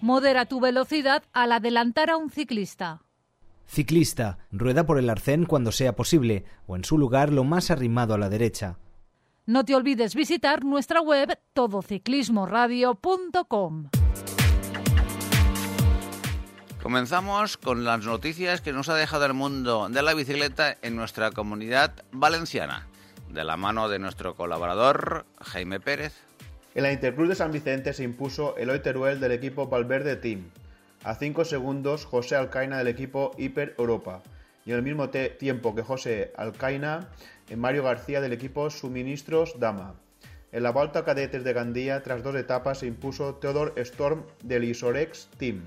Modera tu velocidad al adelantar a un ciclista. Ciclista, rueda por el arcén cuando sea posible o en su lugar lo más arrimado a la derecha. No te olvides visitar nuestra web todociclismoradio.com. Comenzamos con las noticias que nos ha dejado el mundo de la bicicleta en nuestra comunidad valenciana, de la mano de nuestro colaborador Jaime Pérez. En la Intercruz de San Vicente se impuso Eloy Teruel del equipo Valverde Team, a 5 segundos José Alcaina del equipo Hiper Europa, y en el mismo tiempo que José Alcaina, en Mario García del equipo Suministros Dama. En la Volta Cadetes de Gandía, tras dos etapas, se impuso Theodor Storm del Isorex Team.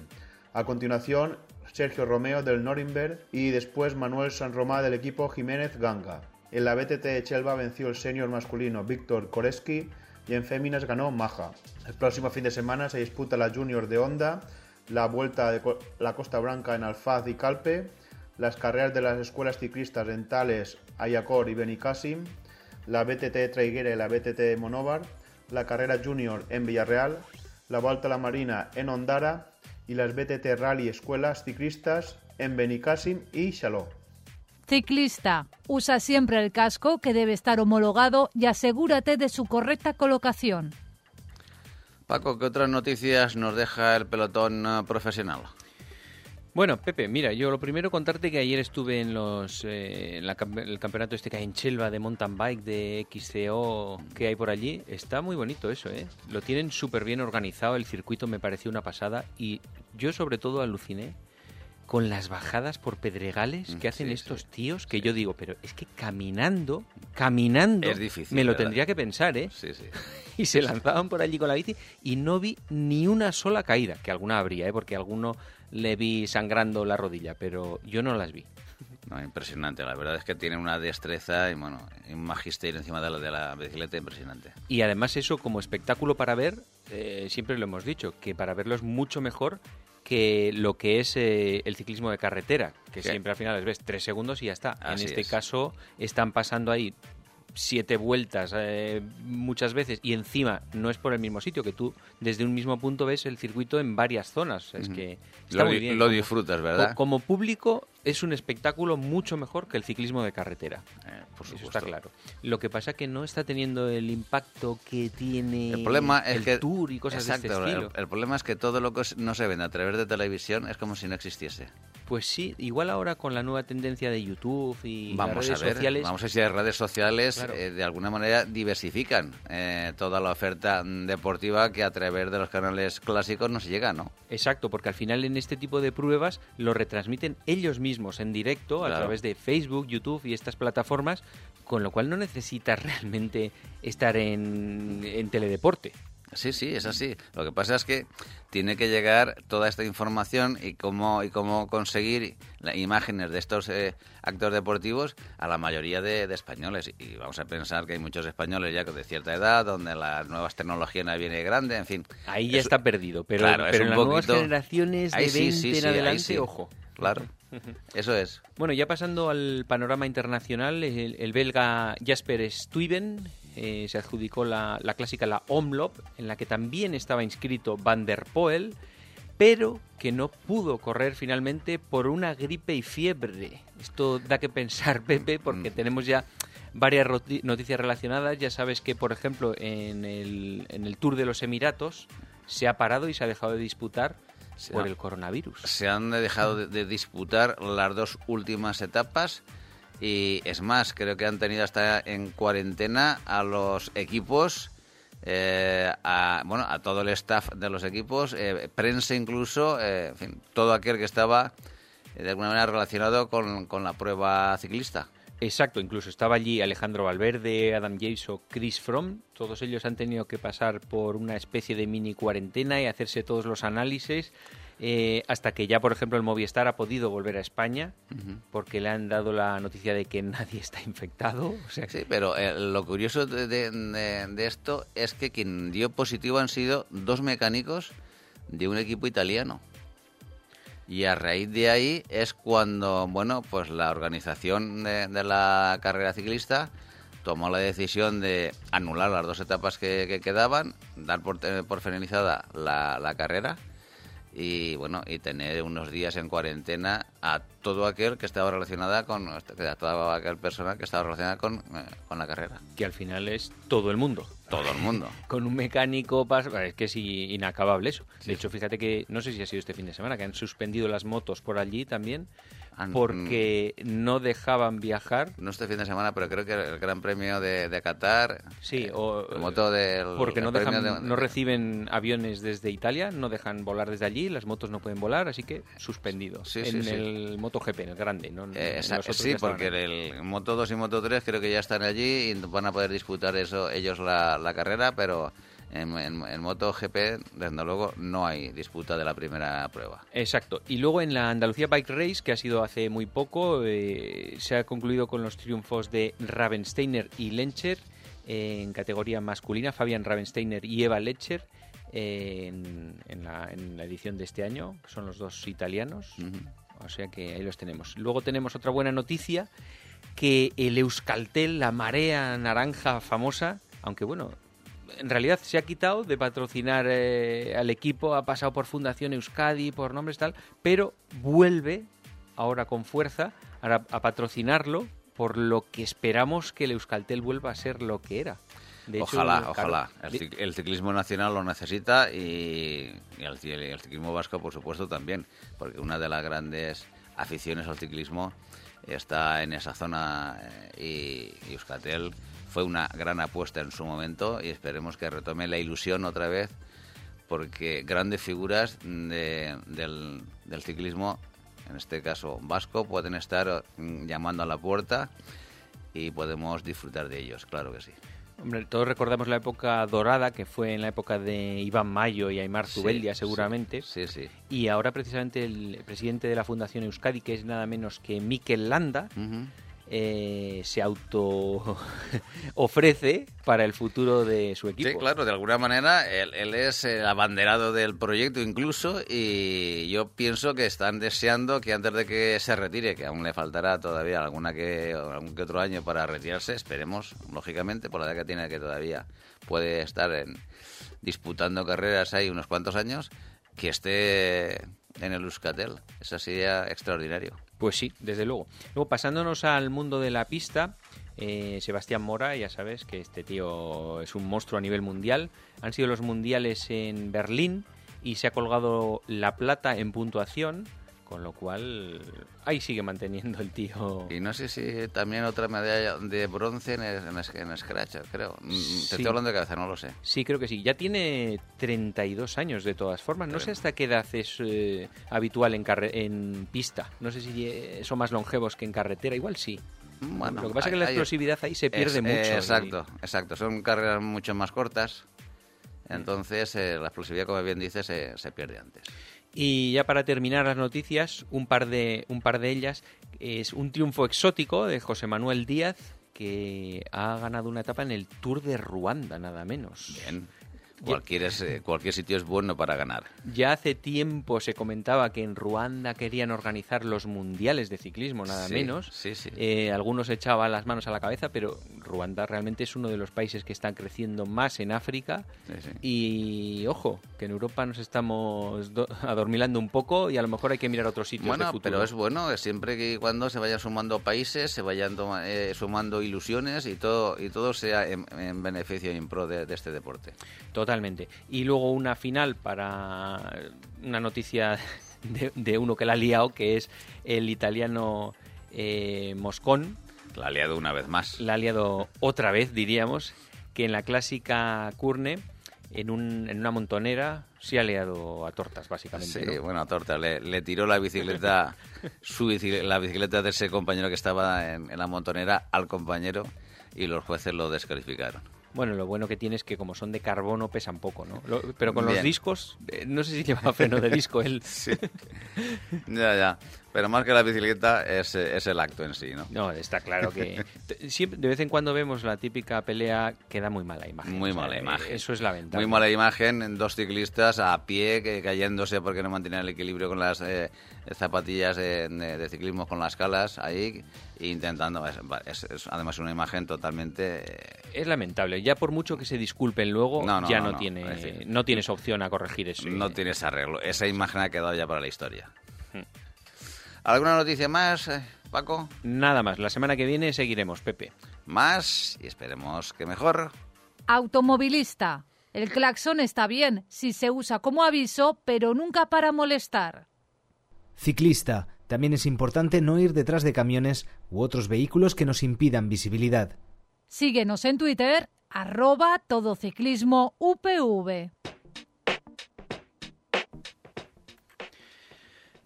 A continuación, Sergio Romeo del Norimberg y después Manuel San Romá del equipo Jiménez Ganga. En la BTT de Chelva venció el senior masculino Víctor Koreski y en féminas ganó Maja. El próximo fin de semana se disputa la Junior de Honda, la Vuelta de la Costa Blanca en Alfaz y Calpe, las carreras de las escuelas ciclistas en Tales, Ayacor y Benicassim, la BTT Traiguera y la BTT Monóvar, la carrera Junior en Villarreal, la Vuelta a la Marina en Ondara y las BTT Rally Escuelas Ciclistas en Benicassim y Chalot. Ciclista, usa siempre el casco que debe estar homologado y asegúrate de su correcta colocación. Paco, ¿qué otras noticias nos deja el pelotón eh, profesional? Bueno, Pepe, mira, yo lo primero contarte que ayer estuve en los eh, en el campeonato este que hay en Chelva de mountain bike de XCO que hay por allí. Está muy bonito eso, ¿eh? Lo tienen súper bien organizado, el circuito me pareció una pasada y yo sobre todo aluciné con las bajadas por pedregales que hacen estos tíos, que yo digo, pero es que caminando, caminando, me lo tendría que pensar, ¿eh? Sí, sí. y se lanzaban por allí con la bici y no vi ni una sola caída, que alguna habría, ¿eh? Porque alguno le vi sangrando la rodilla, pero yo no las vi. No, impresionante, la verdad es que tiene una destreza y bueno, un magisterio encima de la, de la bicicleta impresionante. Y además eso como espectáculo para ver, eh, siempre lo hemos dicho, que para verlo es mucho mejor que lo que es eh, el ciclismo de carretera, que siempre al final les ves tres segundos y ya está. en este caso están pasando ahí siete vueltas eh, muchas veces y encima no es por el mismo sitio que tú desde un mismo punto ves el circuito en varias zonas. Es que está lo, muy bien lo disfrutas verdad como público es un espectáculo mucho mejor que el ciclismo de carretera eh, por Eso está claro lo que pasa que no está teniendo el impacto que tiene el problema es el que tour y cosas exacto, de este estilo el, el, problema es que todo lo que no se vende a través de televisión es como si no existiese pues sí, igual ahora con la nueva tendencia de YouTube y vamos las redes a ver, sociales. Vamos a ver si las redes sociales Claro. eh, de alguna manera diversifican eh, toda la oferta deportiva que a través de los canales clásicos nos llega, ¿no? Exacto, porque al final en este tipo de pruebas lo retransmiten ellos mismos en directo a través de Facebook, YouTube y estas plataformas, con lo cual no necesitas realmente estar en, en teledeporte. Sí, sí, es así. Lo que pasa es que tiene que llegar toda esta información y cómo, y cómo conseguir las imágenes de estos eh, actos deportivos a la mayoría de, de españoles. Y vamos a pensar que hay muchos españoles ya de cierta edad, donde las nuevas tecnologías no viene grande, en fin. Ahí ya Es- está perdido, pero, claro, es pero un en las nuevas generaciones de Ahí 20 sí, sí, en sí, ahí adelante, ojo. Claro, eso es. Bueno, ya pasando al panorama internacional, el, el belga Jasper Stuyven eh, se adjudicó la, la clásica, la Omloop, en la que también estaba inscrito Van der Poel, pero que no pudo correr finalmente por una gripe y fiebre. Esto da que pensar, Pepe, porque Mm. tenemos ya varias noticias relacionadas. Ya sabes que, por ejemplo, en el, en el Tour de los Emiratos se ha parado y se ha dejado de disputar Se por ha- el coronavirus. Se han dejado de, de disputar las dos últimas etapas Y es más, creo que han tenido hasta en cuarentena a los equipos, eh, a, bueno, a todo el staff de los equipos, eh, prensa incluso, eh, en fin, todo aquel que estaba eh, de alguna manera relacionado con, con la prueba ciclista. Exacto, incluso estaba allí Alejandro Valverde, Adam Yates o Chris Fromm. Todos ellos han tenido que pasar por una especie de mini cuarentena y hacerse todos los análisis. Eh, hasta que ya, por ejemplo, el Movistar ha podido volver a España porque le han dado la noticia de que nadie está infectado. O sea, que- Sí, pero eh, lo curioso de, de- de- de esto es que quien dio positivo han sido dos mecánicos de un equipo italiano. Y a raíz de ahí es cuando, bueno, pues la organización de, de la carrera ciclista tomó la decisión de anular las dos etapas que, que quedaban, dar por, eh, por finalizada la, la carrera y bueno y tener unos días en cuarentena a todo aquel que estaba relacionada con a toda aquel persona que estaba relacionada con, eh, con la carrera que al final es todo el mundo. todo el mundo Con un mecánico, es que es inacabable eso. De hecho, fíjate que, no sé si ha sido este fin de semana, que han suspendido las motos por allí también, porque no dejaban viajar. no este fin de semana pero creo que el Gran Premio de, de Qatar Sí, eh, o el moto del porque no, dejan, de- no reciben aviones desde Italia, no dejan volar desde allí, las motos no pueden volar, así que suspendido. Sí, en sí, sí. el MotoGP, en el grande, ¿no? En- Eh, en esa- sí, porque ahí. el, Moto 2 y Moto 3 creo que ya están allí y van a poder disputar eso ellos la, la carrera, pero en, en, en MotoGP, desde luego, no hay disputa de la primera prueba. Exacto. Y luego en la Andalucía Bike Race, que ha sido hace muy poco, eh, se ha concluido con los triunfos de Ravensteiner y Lencher eh, en categoría masculina, Fabian Ravensteiner y Eva Lecher eh, en, en la, en la edición de este año, que son los dos italianos. O sea que ahí los tenemos. Luego tenemos otra buena noticia, que el Euskaltel, la marea naranja famosa, aunque bueno, en realidad se ha quitado de patrocinar eh, al equipo, ha pasado por Fundación Euskadi, por nombres tal, pero vuelve ahora con fuerza a, a patrocinarlo, por lo que esperamos que el Euskaltel vuelva a ser lo que era. De hecho, ojalá, claro, ojalá. El, el ciclismo nacional lo necesita y, y el, ci- el ciclismo vasco, por supuesto, también, porque una de las grandes aficiones al ciclismo está en esa zona eh, y, y Euskaltel fue una gran apuesta en su momento y esperemos que retome la ilusión otra vez porque grandes figuras de- del, del ciclismo, en este caso vasco, pueden estar mm, llamando a la puerta y podemos disfrutar de ellos, claro que sí. Hombre, todos recordamos la época dorada, que fue en la época de Iván Mayo y Aymar Zubeldia, sí, seguramente. Sí, sí. Y ahora precisamente el presidente de la Fundación Euskadi, que es nada menos que Mikel Landa. Eh, se auto ofrece para el futuro de su equipo. Sí, claro, de alguna manera él, él es el abanderado del proyecto incluso y yo pienso que están deseando que antes de que se retire, que aún le faltará todavía alguna que algún que otro año para retirarse, esperemos, lógicamente, por la edad que tiene que todavía puede estar en, disputando carreras ahí unos cuantos años, que esté en el Euskaltel. Eso sería extraordinario. Pues sí, desde luego. Luego, pasándonos al mundo de la pista, eh, Sebastián Mora, ya sabes que este tío es un monstruo a nivel mundial. Han sido los mundiales en Berlín y se ha colgado la plata en puntuación, con lo cual ahí sigue manteniendo el tío. Y no sé si también otra medalla de bronce en, en, en Scratch, creo. Mm, Te Sí. estoy hablando de cabeza, no lo sé. Sí, creo que sí. Ya tiene 32 años de todas formas. No sé hasta qué edad es eh, habitual en, carre- en pista. No sé si eh, son más longevos que en carretera. Igual sí. Bueno, Lo que pasa es que la hay- explosividad ahí se pierde es- mucho. eh, y- exacto, exacto. Son carreras mucho más cortas. Entonces, eh, la explosividad, como bien dices, se, se pierde antes. Y ya para terminar las noticias, un par de, un par de ellas. Es un triunfo exótico de José Manuel Díaz, que ha ganado una etapa en el Tour de Ruanda, nada menos. Bien. Cualquier, es, eh, cualquier sitio es bueno para ganar. Ya hace tiempo se comentaba que en Ruanda querían organizar los mundiales de ciclismo, nada Sí, menos. Sí, sí. Eh, algunos echaban las manos a la cabeza, pero Ruanda realmente es uno de los países que están creciendo más en África. Y ojo, que en Europa nos estamos do- adormilando un poco y a lo mejor hay que mirar otros sitios de Bueno, futuro. pero es bueno que siempre que cuando se vayan sumando países, se vayan eh, sumando ilusiones y todo y todo sea en, en beneficio y en pro de, de este deporte. Totalmente. Y luego una final para una noticia de, de uno que la ha liado, que es el italiano eh, Moscón, La ha liado una vez más. La ha liado otra vez, diríamos, que en la clásica Curne, en, un, en una montonera, sí ha liado a tortas, básicamente. Sí, bueno, a tortas. Le, tiró la bicicleta, su la bicicleta de ese compañero que estaba en, en la montonera al compañero y los jueces lo descalificaron. Bueno, lo bueno que tiene es que como son de carbono pesan poco, ¿no? pero con los discos, eh, no sé si lleva freno de disco él. sí. Ya, ya. Pero más que la bicicleta es, es, el acto en sí, ¿no? No, está claro que siempre, de vez en cuando vemos la típica pelea que da muy mala imagen. Muy mala imagen. Eso es la ventaja. Muy mala imagen, dos ciclistas a pie que, cayéndose porque no mantienen el equilibrio con las eh, zapatillas de, ciclismo con las calas ahí intentando. Es, además una imagen totalmente... Eh, es lamentable. Ya por mucho que se disculpen luego, ya no, tiene, no tienes opción a corregir eso. No tienes arreglo. Esa imagen ha quedado ya para la historia. Hmm. ¿Alguna noticia más, eh, Paco? Nada más. La semana que viene seguiremos, Pepe. Más y esperemos que mejor. Automovilista. El claxon está bien si se usa como aviso, pero nunca para molestar. Ciclista. También es importante no ir detrás de camiones u otros vehículos que nos impidan visibilidad. Síguenos en Twitter, arroba todociclismo UPV.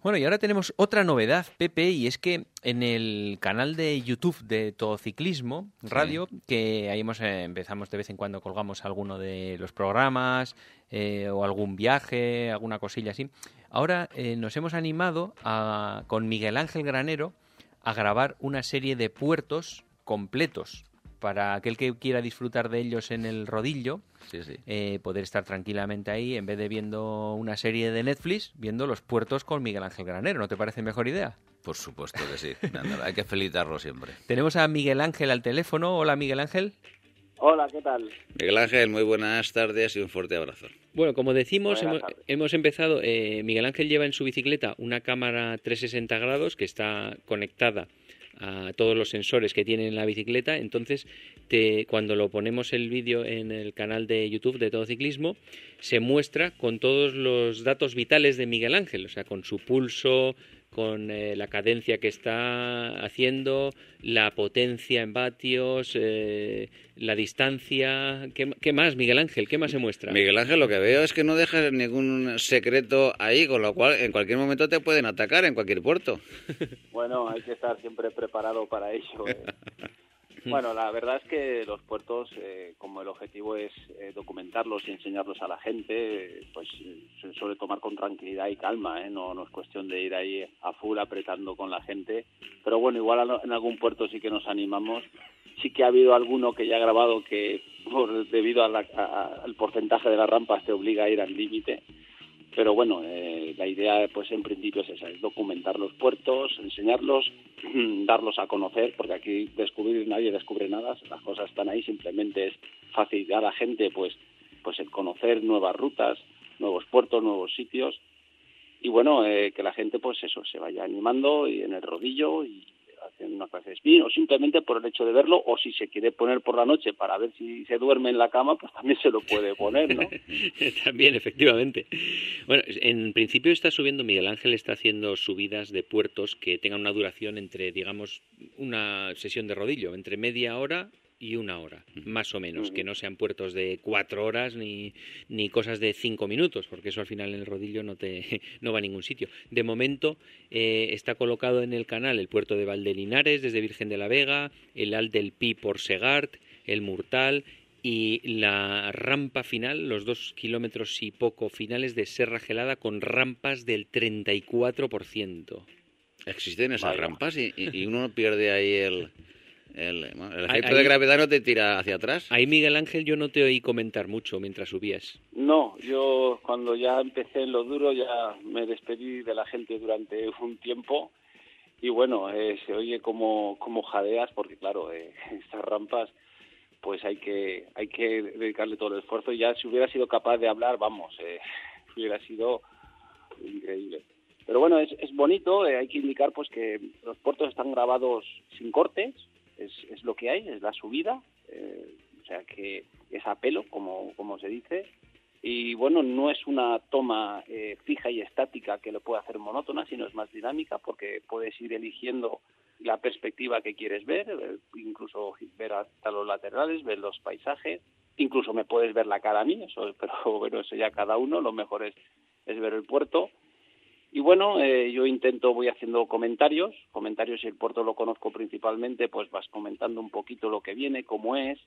Bueno, y ahora tenemos otra novedad, Pepe, y es que en el canal de YouTube de Todo Ciclismo Radio, que ahí eh, empezamos de vez en cuando colgamos alguno de los programas eh, o algún viaje, alguna cosilla así. Ahora eh, nos hemos animado a, con Miguel Ángel Granero a grabar una serie de puertos completos para aquel que quiera disfrutar de ellos en el rodillo, eh, poder estar tranquilamente ahí en vez de viendo una serie de Netflix, viendo los puertos con Miguel Ángel Granero. ¿No te parece mejor idea? Por supuesto que sí. Hay que felicitarlo siempre. Tenemos a Miguel Ángel al teléfono. Hola, Miguel Ángel. Hola, ¿qué tal? Miguel Ángel, muy buenas tardes y un fuerte abrazo. Bueno, como decimos, hemos, empezado. Eh, Miguel Ángel lleva en su bicicleta una cámara 360 grados que está conectada a todos los sensores que tiene en la bicicleta. Entonces, te, cuando lo ponemos el vídeo en el canal de YouTube de Todo Ciclismo, se muestra con todos los datos vitales de Miguel Ángel, o sea, con su pulso, con eh, la cadencia que está haciendo, la potencia en vatios, eh, la distancia. ¿Qué, más, Miguel Ángel? ¿Qué más se muestra? Miguel Ángel, lo que veo es que no dejas ningún secreto ahí, con lo cual en cualquier momento te pueden atacar en cualquier puerto. Bueno, hay que estar siempre preparado para ello. ¿eh? Bueno, la verdad es que los puertos, eh, como el objetivo es eh, documentarlos y enseñarlos a la gente, pues se suele tomar con tranquilidad y calma, ¿eh? no, no es cuestión de ir ahí a full apretando con la gente. Pero bueno, igual en algún puerto sí que nos animamos. Sí que ha habido alguno que ya ha grabado que por, debido al porcentaje de las rampas te obliga a ir al límite pero bueno, eh, la idea pues en principio es esa, es documentar los puertos, enseñarlos, darlos a conocer, porque aquí descubrir nadie descubre nada, las cosas están ahí, simplemente es facilitar a la gente pues, pues el conocer nuevas rutas, nuevos puertos, nuevos sitios, y bueno, eh, que la gente pues eso, se vaya animando y en el rodillo y haciendo una clase de spin o simplemente por el hecho de verlo o si se quiere poner por la noche para ver si se duerme en la cama pues también se lo puede poner ¿no? también efectivamente bueno en principio está subiendo Miguel Ángel está haciendo subidas de puertos que tengan una duración entre digamos una sesión de rodillo entre media hora y una hora, más o menos, que no sean puertos de cuatro horas ni, ni cosas de cinco minutos, porque eso al final en el rodillo no, te, no va a ningún sitio. De momento eh, está colocado en el canal el puerto de Valdelinares desde Virgen de la Vega, el Al del Pi por Segart, el Murtal y la rampa final, los dos kilómetros y poco finales de Serra Gelada con rampas del 34%. Existen esas rampas y, y uno pierde ahí el el, efecto de gravedad no te tira hacia atrás. Ahí, Miguel Ángel, yo no te oí comentar mucho mientras subías. No, yo cuando ya empecé en lo duro ya me despedí de la gente durante un tiempo y bueno, eh, se oye como, como jadeas porque claro, eh, estas rampas pues hay que hay que dedicarle todo el esfuerzo y ya si hubiera sido capaz de hablar, vamos, eh, hubiera sido increíble. Pero bueno, es, es bonito, hay que indicar pues que los puertos están grabados sin cortes, es, es lo que hay, es la subida, eh, o sea que es a pelo, como, como se dice, y bueno, no es una toma eh, fija y estática que lo pueda hacer monótona, sino es más dinámica porque puedes ir eligiendo la perspectiva que quieres ver, eh, incluso ver hasta los laterales, ver los paisajes, incluso me puedes ver la cara a mí, eso, pero bueno, eso ya cada uno, lo mejor es, es ver el puerto. Y bueno, eh, yo intento, voy haciendo comentarios, comentarios si el puerto lo conozco principalmente, pues vas comentando un poquito lo que viene, cómo es,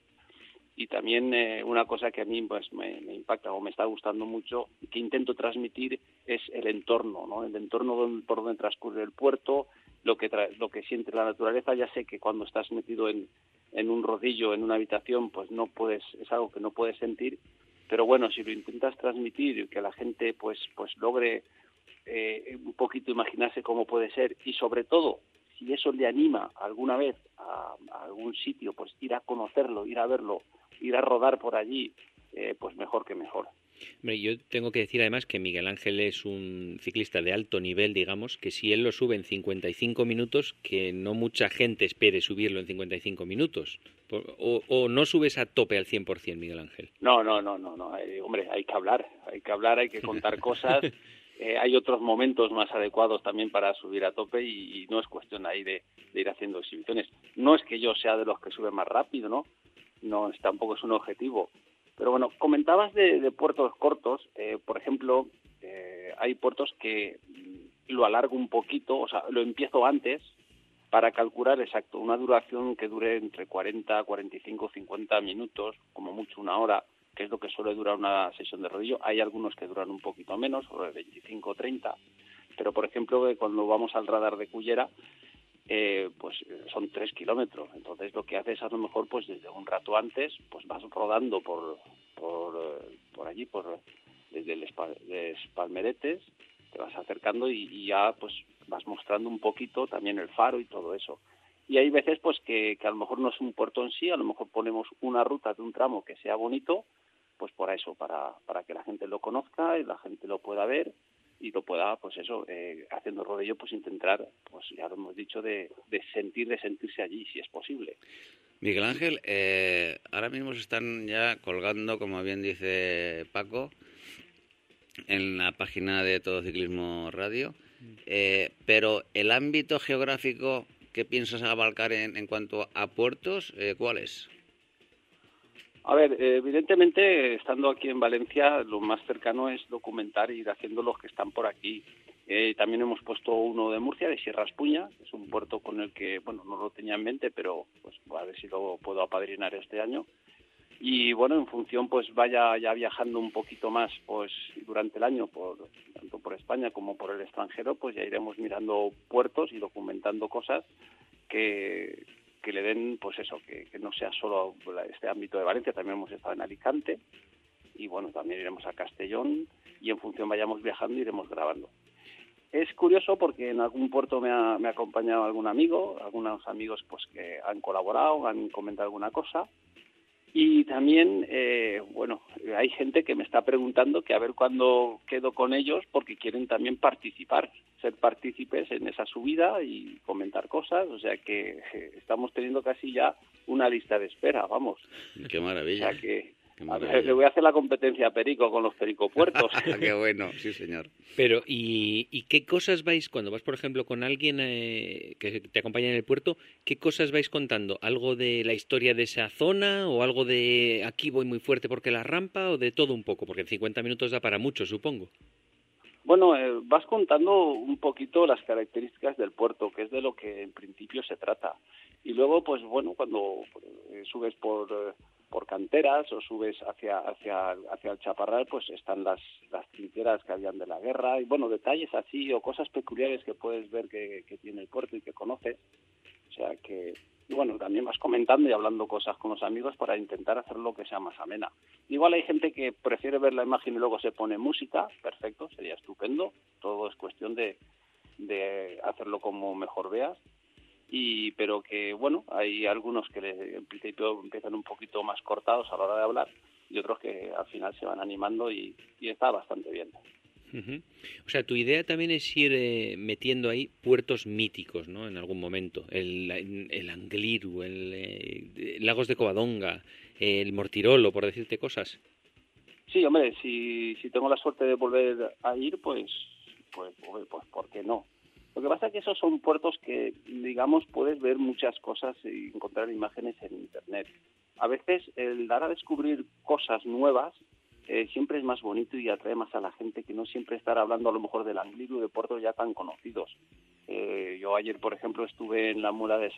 y también eh, una cosa que a mí pues me, impacta o me está gustando mucho que intento transmitir es el entorno no el entorno por donde transcurre el puerto lo que lo que siente la naturaleza. Ya sé que cuando estás metido en, en un rodillo en una habitación pues no puedes es algo que no puedes sentir. Pero bueno si lo intentas transmitir y que la gente pues pues logre eh, un poquito imaginarse cómo puede ser y sobre todo si eso le anima alguna vez a, a algún sitio pues ir a conocerlo ir a verlo ir a rodar por allí, eh, pues mejor que mejor. yo tengo que decir además que Miguel Ángel es un ciclista de alto nivel, digamos, que si él lo sube en 55 minutos, que no mucha gente espere subirlo en 55 minutos. O, no subes a tope al 100%, Miguel Ángel. No, no, no, no, no. Eh, hombre, hay que hablar, hay que hablar, hay que contar cosas. Eh, hay otros momentos más adecuados también para subir a tope y, no es cuestión ahí de, de, ir haciendo exhibiciones. No es que yo sea de los que sube más rápido, ¿no? no tampoco es un objetivo. Pero bueno, comentabas de, puertos cortos, eh, por ejemplo, eh, hay puertos que lo alargo un poquito, o sea, lo empiezo antes para calcular exacto una duración que dure entre 40, 45, 50 minutos, como mucho una hora, que es lo que suele durar una sesión de rodillo. Hay algunos que duran un poquito menos, 25 30, pero por ejemplo, cuando vamos al radar de Cullera, eh, pues son tres kilómetros. Entonces lo que haces a lo mejor pues desde un rato antes pues vas rodando por por, eh, por allí, por desde el Palmeretes, te vas acercando y, ya pues vas mostrando un poquito también el faro y todo eso. Y hay veces pues que, que a lo mejor no es un puerto en sí, a lo mejor ponemos una ruta de un tramo que sea bonito, pues por eso, para, para que la gente lo conozca y la gente lo pueda ver y lo pueda, pues eso, eh, haciendo rodillo, pues intentar, pues ya lo hemos dicho, de, de sentir, de sentirse allí, si es posible. Miguel Ángel, eh, ahora mismo se están ya colgando, como bien dice Paco, en la página de Todo Ciclismo Radio, eh, pero el ámbito geográfico que piensas abarcar en, en cuanto a puertos, ¿cuál es? A ver, evidentemente, estando aquí en Valencia, lo más cercano es documentar y ir haciendo los que están por aquí. Eh, también hemos puesto uno de Murcia, de Sierra Espuña, es un puerto con el que, bueno, no lo tenía en mente, pero pues a ver si lo puedo apadrinar este año. Y bueno, en función, pues vaya ya viajando un poquito más, pues durante el año, por, tanto por España como por el extranjero, pues ya iremos mirando puertos y documentando cosas que, que le den, pues eso, que, no sea solo este ámbito de Valencia, también hemos estado en Alicante y bueno, también iremos a Castellón y en función vayamos viajando iremos grabando. Es curioso porque en algún puerto me ha, me ha acompañado algún amigo, algunos amigos pues que han colaborado, han comentado alguna cosa y también, eh, bueno, hay gente que me está preguntando que a ver cuándo quedo con ellos porque quieren también participar, ser partícipes en esa subida y comentar cosas. O sea que eh, estamos teniendo casi ya una lista de espera, vamos. Qué maravilla. O sea que le voy a hacer la competencia a Perico con los pericopuertos. Qué bueno, sí, señor. Pero, ¿y, qué cosas vais, cuando vas, por ejemplo, con alguien eh, que te acompaña en el puerto, qué cosas vais contando? ¿Algo de la historia de esa zona o algo de aquí voy muy fuerte porque la rampa o de todo un poco? Porque en 50 minutos da para mucho, supongo. Bueno, eh, vas contando un poquito las características del puerto, que es de lo que en principio se trata. Y luego, pues bueno, cuando eh, subes por por canteras o subes hacia hacia hacia el chaparral pues están las las trincheras que habían de la guerra. Y bueno detalles así o cosas peculiares que puedes ver que, tiene el puerto y que conoces. O sea que bueno también vas comentando y hablando cosas con los amigos para intentar hacerlo que sea más amena. Igual hay gente que prefiere ver la imagen y luego se pone música perfecto sería estupendo. Todo es cuestión de de hacerlo como mejor veas y pero que bueno hay algunos que en principio empiezan un poquito más cortados a la hora de hablar y otros que al final se van animando y, está bastante bien O sea, tu idea también es ir eh, metiendo ahí puertos míticos, ¿no? En algún momento. El, el Angliru, el, eh, Lagos de Covadonga, el Mortirolo, por decirte cosas. Sí, hombre, si, si tengo la suerte de volver a ir, pues, pues, pues, ¿por qué no? Lo que pasa es que esos son puertos que, digamos, puedes ver muchas cosas y encontrar imágenes en Internet. A veces el dar a descubrir cosas nuevas eh, siempre es más bonito y atrae más a la gente que no siempre estar hablando a lo mejor del Angliru de puertos ya tan conocidos. Eh, yo ayer, por ejemplo, estuve en la mula de,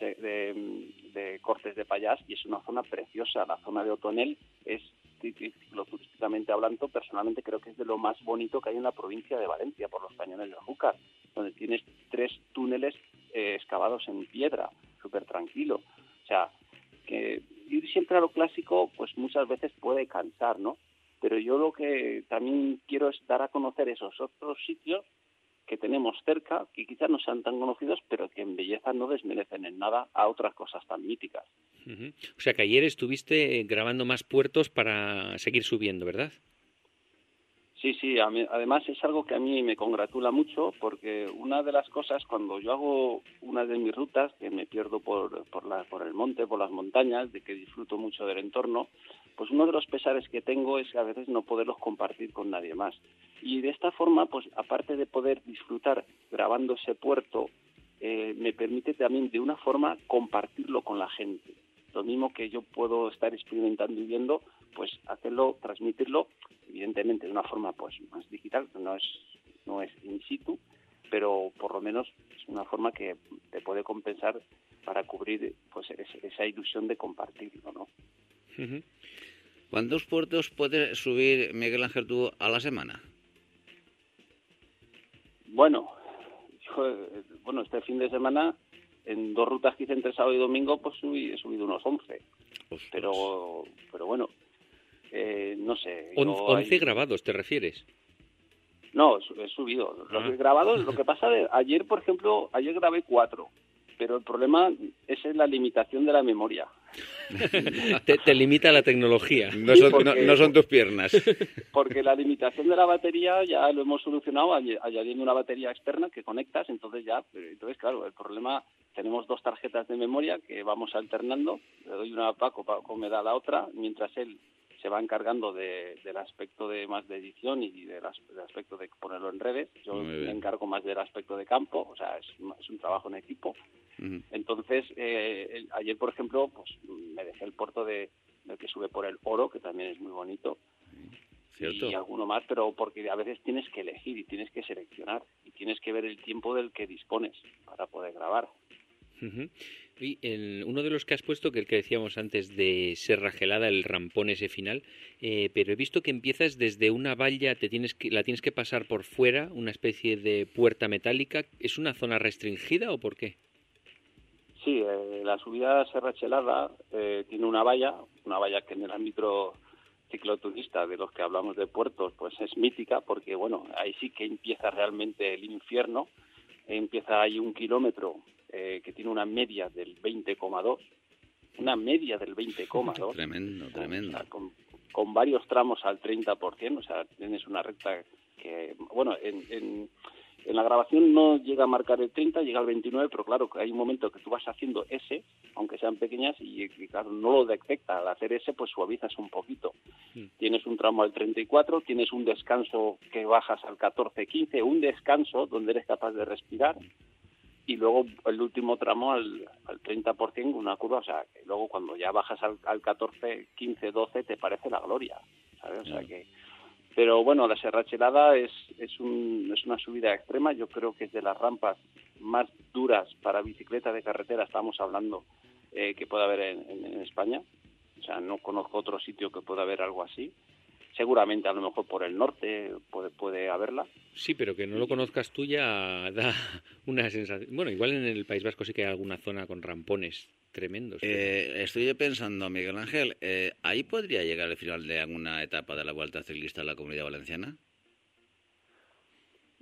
de, Cortes de Payás y es una zona preciosa. La zona de Otonel es, turísticamente hablando, personalmente creo que es de lo más bonito que hay en la provincia de Valencia, por los cañones de Júcar, donde tienes tres túneles eh, excavados en piedra, súper tranquilo. O sea, que ir siempre a lo clásico, pues muchas veces puede cansar, ¿no? Pero yo lo que también quiero es dar a conocer esos otros sitios que tenemos cerca, que quizás no sean tan conocidos, pero que en belleza no desmerecen en nada a otras cosas tan míticas. O sea que ayer estuviste eh, grabando más puertos para seguir subiendo, ¿verdad? Sí, sí, además es algo que a mí me congratula mucho porque una de las cosas cuando yo hago una de mis rutas, que me pierdo por, por, la, por el monte, por las montañas, de que disfruto mucho del entorno, pues uno de los pesares que tengo es a veces no poderlos compartir con nadie más. Y de esta forma, pues aparte de poder disfrutar grabando ese puerto, eh, me permite también de una forma compartirlo con la gente. Lo mismo que yo puedo estar experimentando y viendo, pues hacerlo, transmitirlo, evidentemente de una forma pues más digital, no es, no es in situ, pero por lo menos es una forma que te puede compensar para cubrir pues esa ilusión de compartirlo, ¿no? ¿Cuántos puertos puedes subir, Miguel Ángel, tú a la semana? Bueno, bueno, este fin de semana, en dos rutas que hice entre sábado y domingo, pues subí, he subido unos 11. Pero, pero bueno, eh, no sé. 11 grabados, ¿te refieres? No, he subido. Los ah. grabados, lo que pasa, de, ayer, por ejemplo, ayer grabé cuatro pero el problema es la limitación de la memoria. Te, limita la tecnología. No son, tus piernas. Porque la limitación de la batería ya lo hemos solucionado añadiendo una batería externa que conectas, entonces ya, entonces claro, el problema, tenemos dos tarjetas de memoria que vamos alternando, le doy una a Paco, Paco me da la otra, mientras él se va encargando del aspecto de más de edición y del, aspecto de ponerlo en redes. Yo me encargo más del aspecto de campo, o sea, es, un trabajo en equipo. Entonces, eh, ayer, por ejemplo, pues me dejé el puerto de, que sube por el oro, que también es muy bonito. Y alguno más, pero porque a veces tienes que elegir y tienes que seleccionar y tienes que ver el tiempo del que dispones para poder grabar. Y uno de los que has puesto, que el que decíamos antes de Serra Gelada, el rampón ese final, eh, pero he visto que empiezas desde una valla, te tienes que, la tienes que pasar por fuera, una especie de puerta metálica. ¿Es una zona restringida o por qué? Sí, eh, la subida a Serra Gelada eh, tiene una valla, una valla que en el ámbito cicloturista de los que hablamos de puertos, pues es mítica porque, bueno, ahí sí que empieza realmente el infierno. Empieza ahí un kilómetro eh, que tiene una media del 20,2, una media del 20,2. Tremendo, tremendo. con, con, varios tramos al 30%, o sea, tienes una recta que, bueno, en, en, en, la grabación no llega a marcar el 30, llega al 29, pero claro, hay un momento que tú vas haciendo S, aunque sean pequeñas, y, claro, no lo detecta. Al hacer S, pues suavizas un poquito. Hmm. Tienes un tramo al 34, tienes un descanso que bajas al 14-15, un descanso donde eres capaz de respirar y luego el último tramo al, al 30% una curva, o sea, que luego cuando ya bajas al, al 14, 15, 12 te parece la gloria, ¿sabes? O sea que pero bueno, la Serrachelada es es, un, es una subida extrema, yo creo que es de las rampas más duras para bicicleta de carretera, estamos hablando eh, que puede haber en, en España, o sea, no conozco otro sitio que pueda haber algo así seguramente a lo mejor por el norte puede, puede haberla. Sí, pero que no lo conozcas tú ya da una sensación. Bueno, igual en el País Vasco sí que hay alguna zona con rampones tremendos. Eh, estoy pensando, Miguel Ángel, eh, ¿ahí podría llegar el final de alguna etapa de la Vuelta Ciclista a la Comunidad Valenciana?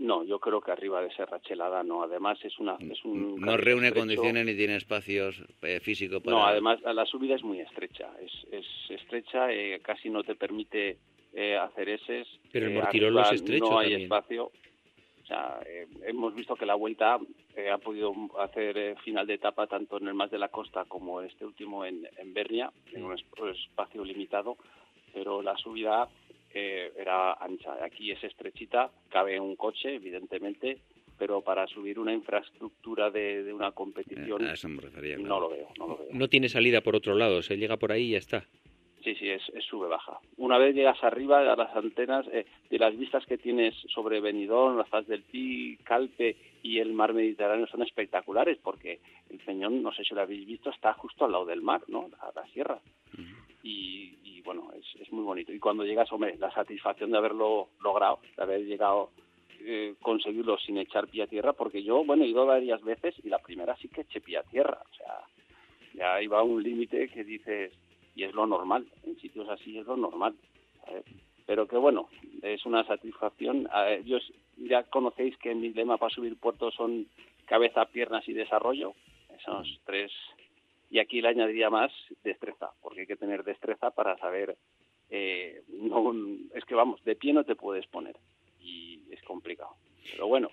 No, yo creo que arriba de Serra Chelada no. Además es una es un no reúne condiciones ni tiene espacios eh, físicos para. No, además la subida es muy estrecha. Es, es estrecha, eh, casi no te permite eh, hacer ese. Pero el Mortirolo es estrecho No hay espacio. O sea, eh, hemos visto que la vuelta eh, ha podido hacer final de etapa tanto en el Más de la Costa como este último en, en Bernia, en un espacio limitado, pero la subida era ancha. Aquí es estrechita, cabe un coche, evidentemente, pero para subir una infraestructura de, de una competición refería. no claro. lo veo, no lo veo. No tiene salida por otro lado, se llega por ahí y ya está. Sí, sí, es, es sube-baja. Una vez llegas arriba a las antenas, eh, de las vistas que tienes sobre Benidorm, las Faz del Pi, Calpe y el mar Mediterráneo son espectaculares porque el Peñón, no sé si lo habéis visto, está justo al lado del mar, ¿no? La, la sierra. Y, y, bueno, es, es muy bonito. Y cuando llegas, hombre, la satisfacción de haberlo logrado, de haber llegado, eh, conseguirlo sin echar pie a tierra, porque yo, bueno, he ido varias veces y la primera sí que eché pie a tierra. O sea, ya iba a un límite que dices, y es lo normal, en sitios así es lo normal. ¿sabes? Pero que bueno, es una satisfacción. Ver, yo, ya conocéis que mi lema para subir puertos son cabeza, piernas y desarrollo, esos tres. Y aquí le añadiría más destreza, porque hay que tener destreza para saber. Eh, no, es que vamos, de pie no te puedes poner y es complicado. Pero bueno,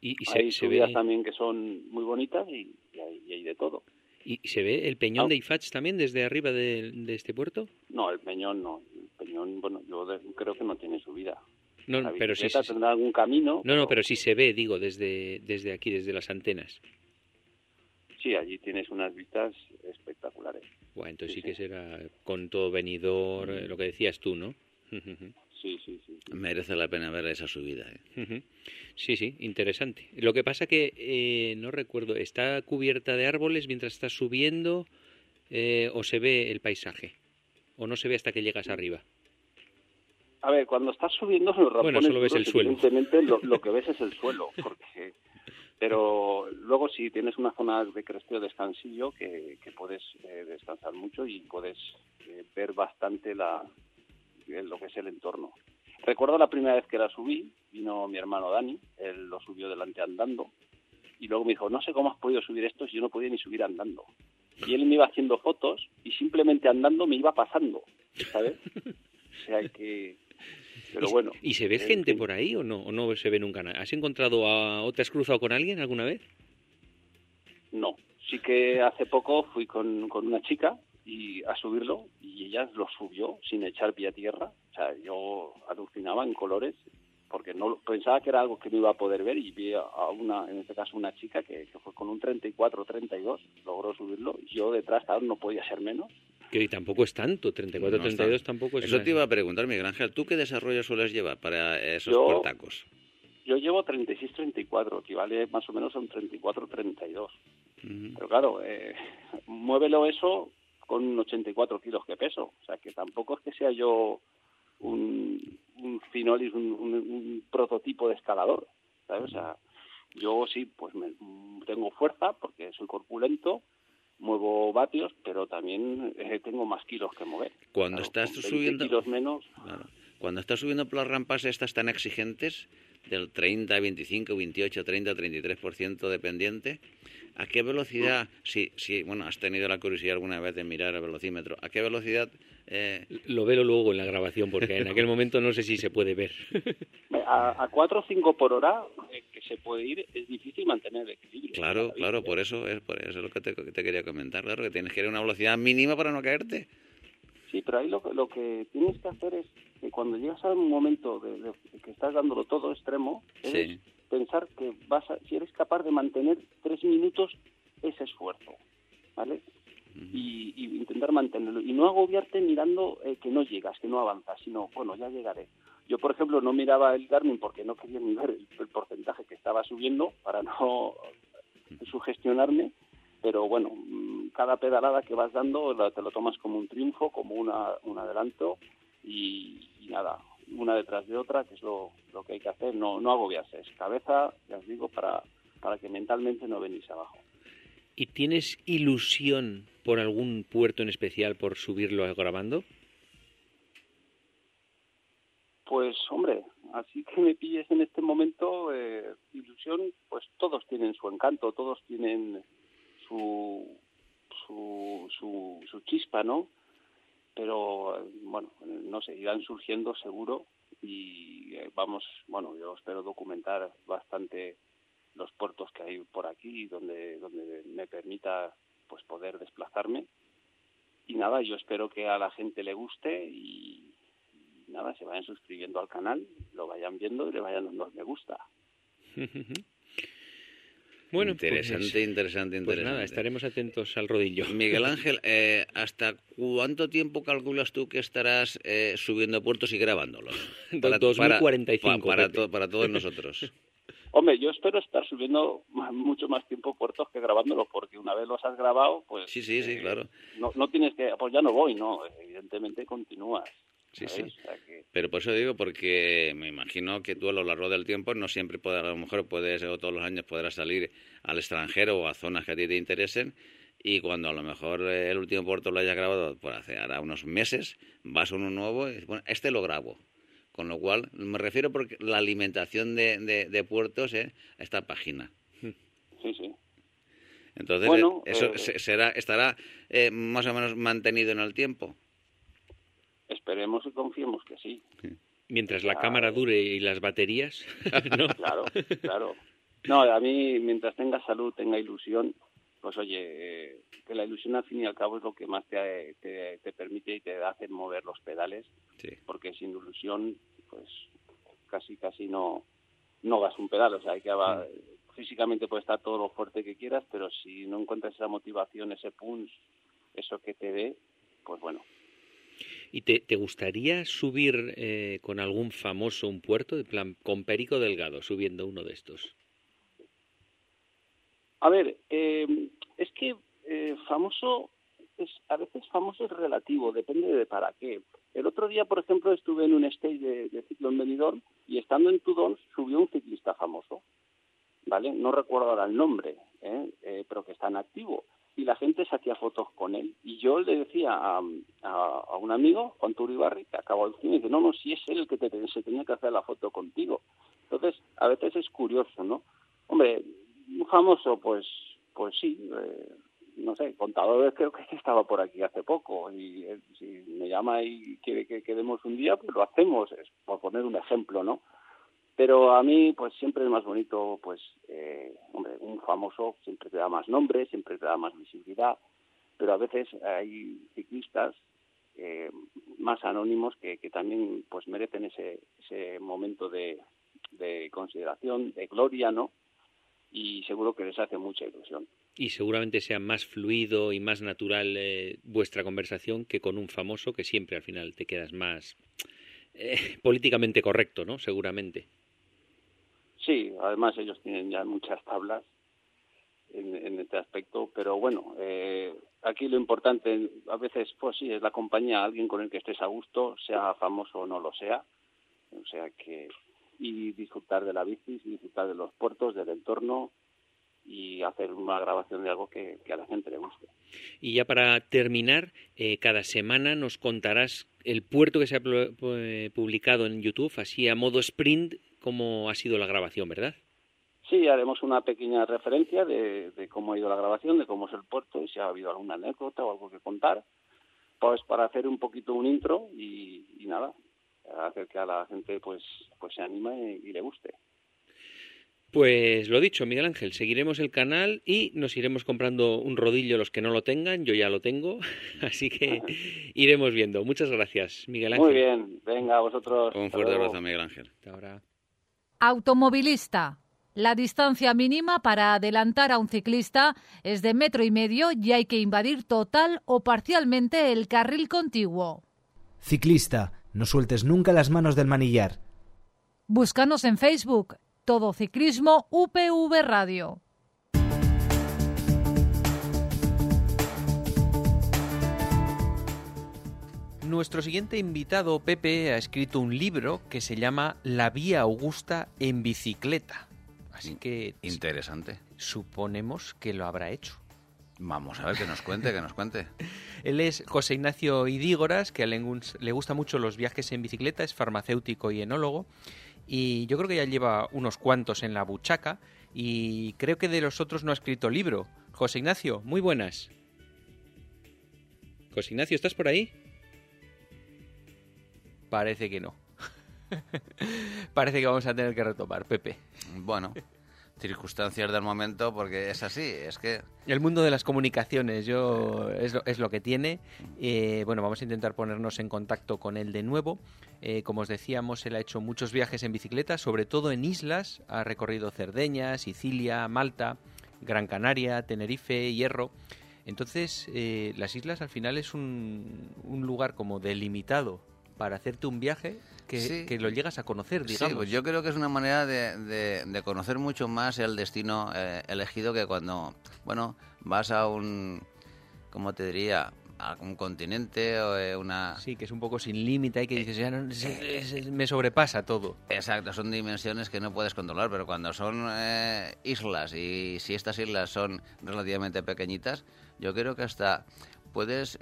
Y, hay se subidas ve, también que son muy bonitas y, y hay, y hay de todo. Y se ve el peñón de Ifach también desde arriba de, de este puerto. No, el Peñón no. El Peñón, bueno, yo de- creo que no tiene subida. No, La pero sí, sí- tendrá algún camino. no, no, pero sí se ve, digo, desde, desde aquí, desde las antenas. Sí, allí tienes unas vistas espectaculares. Buah, entonces sí Sí, que será con todo venidor, eh, lo que decías tú, ¿no? Ujú, Sí, sí, sí. Merece la pena ver esa subida. ¿eh? Sí, sí, interesante. Lo que pasa que eh, no recuerdo, ¿está cubierta de árboles mientras estás subiendo eh, o se ve el paisaje? ¿O no se ve hasta que llegas arriba? A ver, cuando estás subiendo los Bueno, solo ves duros, el suelo. evidentemente lo, lo que ves es el suelo, porque pero luego si tienes una zona de cresteo descansillo que, que puedes eh, descansar mucho y puedes eh, ver bastante la lo que es el entorno. Recuerdo la primera vez que la subí, vino mi hermano Dani, él lo subió delante andando y luego me dijo, no sé cómo has podido subir esto si yo no podía ni subir andando. Y él me iba haciendo fotos y simplemente andando me iba pasando, ¿sabes? O sea que... Pero ¿Y, bueno. ¿Y se ve eh, gente por ahí o no? ¿O no se ve nunca nada? ¿Has encontrado a, o te has cruzado con alguien alguna vez? No. Sí que hace poco fui con, con una chica y a subirlo y ella lo subió sin echar pie a tierra. O sea, yo alucinaba en colores porque no pensaba que era algo que no iba a poder ver y vi a una, en este caso una chica que, que fue con un 34-32, logró subirlo. y Yo detrás, claro, no podía ser menos. Que tampoco es tanto, 34, No está. 32 tampoco es... Eso una- te iba a preguntar, Miguel Ángel. ¿Tú qué desarrollo sueles llevar para esos Yo- puertacos? Yo llevo 36-34, equivale más o menos a un 34-32. Ujú. Pero claro, eh, muévelo eso con 84 kilos que peso. O sea, que tampoco es que sea yo un, un finolis, un, un- un prototipo de escalador. ¿sabes? O sea, yo sí, pues me- tengo fuerza porque soy corpulento, muevo vatios, pero también eh, tengo más kilos que mover. Cuando Claro, estás con 20 subiendo... kilos menos, Claro. Cuando estás subiendo por las rampas estas tan exigentes, del 30, 25, 28, 30, 33% dependiente, ¿a qué velocidad, si, si, bueno, has tenido la curiosidad alguna vez de mirar el velocímetro, ¿a qué velocidad eh, Lo veo luego en la grabación porque en aquel momento no sé si se puede ver. a, a 4 o 5 por hora eh, que se puede ir, es difícil mantener el equilibrio. Claro, claro, por eso es por eso es lo que te, que te quería comentar, claro, que tienes que ir a una velocidad mínima para no caerte. Sí, pero ahí lo, que- lo que tienes que hacer es que cuando llegas a un momento de, de que estás dándolo todo extremo, Sí. Pensar que vas a, si eres capaz de mantener tres minutos ese esfuerzo, ¿vale? Y, y intentar mantenerlo. Y no agobiarte mirando eh, que no llegas, que no avanzas, sino, bueno, ya llegaré. Yo, por ejemplo, no miraba el Garmin porque no quería ni ver el, el porcentaje que estaba subiendo para no sugestionarme, pero bueno, mm, cada pedalada que vas dando te lo tomas como un triunfo, como una, un adelanto y, y nada, una detrás de otra, que es lo, lo que hay que hacer, no, no agobiarse, es cabeza, ya os digo, para, para que mentalmente no venís abajo. ¿Y tienes ilusión por algún puerto en especial por subirlo grabando? Pues hombre, así que me pilles en este momento, eh, ilusión, pues todos tienen su encanto, todos tienen su, su, su, su chispa, ¿no? Pero bueno, no sé, irán surgiendo seguro y eh, vamos, bueno, yo espero documentar bastante los puertos que hay por aquí donde donde me permita pues poder desplazarme y nada, yo espero que a la gente le guste y, nada, se vayan suscribiendo al canal, lo vayan viendo y le vayan dando me gusta. Bueno, interesante, pues, interesante, interesante. Pues nada, estaremos atentos al rodillo. Miguel Ángel, eh, ¿hasta cuánto tiempo calculas tú que estarás eh, subiendo puertos y grabándolos? Para, 2045. Para, para, para todos nosotros. Hombre, yo espero estar subiendo mucho más tiempo puertos que grabándolos, porque una vez los has grabado, pues... Sí, sí, sí, eh, claro. No, no tienes que... Pues ya no voy, ¿no? Evidentemente continúas. Sí, sí. O sea que- Pero por eso digo, porque me imagino que tú a lo largo del tiempo no siempre podrás, a lo mejor puedes, o todos los años podrás salir al extranjero o a zonas que a ti te interesen y cuando a lo mejor eh, el último puerto lo hayas grabado por hace ahora unos meses, vas a uno nuevo y dices, bueno, este lo grabo. Con lo cual, me refiero porque la alimentación de, de, de puertos es esta página. Sí, sí. Entonces, Bueno, eh, eso eh, se- será, estará eh, más o menos mantenido en el tiempo. Esperemos y confiemos que sí. Mientras la Ah, cámara eh. dure y las baterías, ¿no? Claro, claro. No, a mí, mientras tenga salud, tenga ilusión, pues oye, eh, que la ilusión al fin y al cabo es lo que más te, te, te permite y te hace mover los pedales, Sí. porque sin ilusión, pues casi, casi no, no vas un pedal. O sea, hay que ava- físicamente puede estar todo lo fuerte que quieras, pero si no encuentras esa motivación, ese punch, eso que te dé, pues bueno, ¿Y te, te gustaría subir eh, con algún famoso un puerto, de plan con Perico Delgado, subiendo uno de estos? A ver, eh, es que eh, famoso es a veces famoso es relativo, depende de para qué. El otro día, por ejemplo, estuve en un stage de, de ciclo en Benidorm y estando en Tudón subió un ciclista famoso, ¿vale? No recuerdo ahora el nombre, ¿eh? Eh, pero que está en activo. Y la gente se fotos con él. Y yo le decía a, un amigo, Juan Turibarri, que acabó el cine, y dice, no, no, si es él el que te, se tenía que hacer la foto contigo. Entonces, a veces es curioso, ¿no? Hombre, un famoso, pues, pues sí, eh, no sé, contador creo que estaba por aquí hace poco y eh, si me llama y quiere que quedemos un día, pues lo hacemos, es por poner un ejemplo, ¿no? Pero a mí, pues siempre es más bonito, pues, eh, hombre, un famoso siempre te da más nombre, siempre te da más visibilidad, pero a veces hay ciclistas eh, más anónimos que, que también, pues, merecen ese, ese momento de, de consideración, de gloria, ¿no? Y seguro que les hace mucha ilusión. Y seguramente sea más fluido y más natural eh, vuestra conversación que con un famoso que siempre al final te quedas más eh, políticamente correcto, ¿no? Seguramente. Sí, además ellos tienen ya muchas tablas en, en este aspecto, pero bueno, eh, aquí lo importante a veces, pues sí, es la compañía, alguien con el que estés a gusto, sea famoso o no lo sea, o sea que y disfrutar de la bici, disfrutar de los puertos, del entorno y hacer una grabación de algo que, a la gente le guste. Y ya para terminar, eh, cada semana nos contarás el puerto que se ha pu- publicado en YouTube, así a modo sprint, cómo ha sido la grabación, ¿verdad? Sí, haremos una pequeña referencia de, de cómo ha ido la grabación, de cómo es el puerto y si ha habido alguna anécdota o algo que contar, pues para hacer un poquito un intro y, y nada, hacer que a la gente pues pues se anime y, y le guste. Pues lo dicho, Miguel Ángel, seguiremos el canal y nos iremos comprando un rodillo los que no lo tengan, yo ya lo tengo, así que iremos viendo. Muchas gracias, Miguel Ángel. Muy bien, venga, vosotros. Un fuerte abrazo, Miguel Ángel. Hasta ahora. Automovilista. La distancia mínima para adelantar a un ciclista es de metro y medio y hay que invadir total o parcialmente el carril contiguo. Ciclista, no sueltes nunca las manos del manillar. Búscanos en Facebook, Todo Ciclismo UPV Radio. Nuestro siguiente invitado, Pepe, ha escrito un libro que se llama La Vía Augusta en bicicleta. Así que Interesante. suponemos que lo habrá hecho. Vamos a ver que nos cuente, que nos cuente. Él es José Ignacio Idígoras, que le gus- le gusta mucho los viajes en bicicleta, es farmacéutico y enólogo. Y yo creo que ya lleva unos cuantos en la buchaca. Y creo que de los otros no ha escrito libro. José Ignacio, muy buenas. José Ignacio, ¿estás por ahí? Parece que no. Parece que vamos a tener que retomar, Pepe. Bueno, circunstancias del momento, porque es así, es que... El mundo de las comunicaciones, yo es lo, es lo que tiene. Eh, bueno, vamos a intentar ponernos en contacto con él de nuevo. Eh, como os decíamos, él ha hecho muchos viajes en bicicleta, sobre todo en islas. Ha recorrido Cerdeña, Sicilia, Malta, Gran Canaria, Tenerife, Hierro. Entonces, eh, las islas al final es un, un lugar como delimitado para hacerte un viaje que, lo llegas a conocer, digamos. Sí, pues yo creo que es una manera de, de, conocer mucho más el destino eh, elegido que cuando, bueno, vas a un, ¿cómo te diría? a un continente o eh, una... Sí, que es un poco sin límite y que dices, ya no, me sobrepasa todo. Exacto, son dimensiones que no puedes controlar, pero cuando son eh, islas y si estas islas son relativamente pequeñitas, yo creo que hasta puedes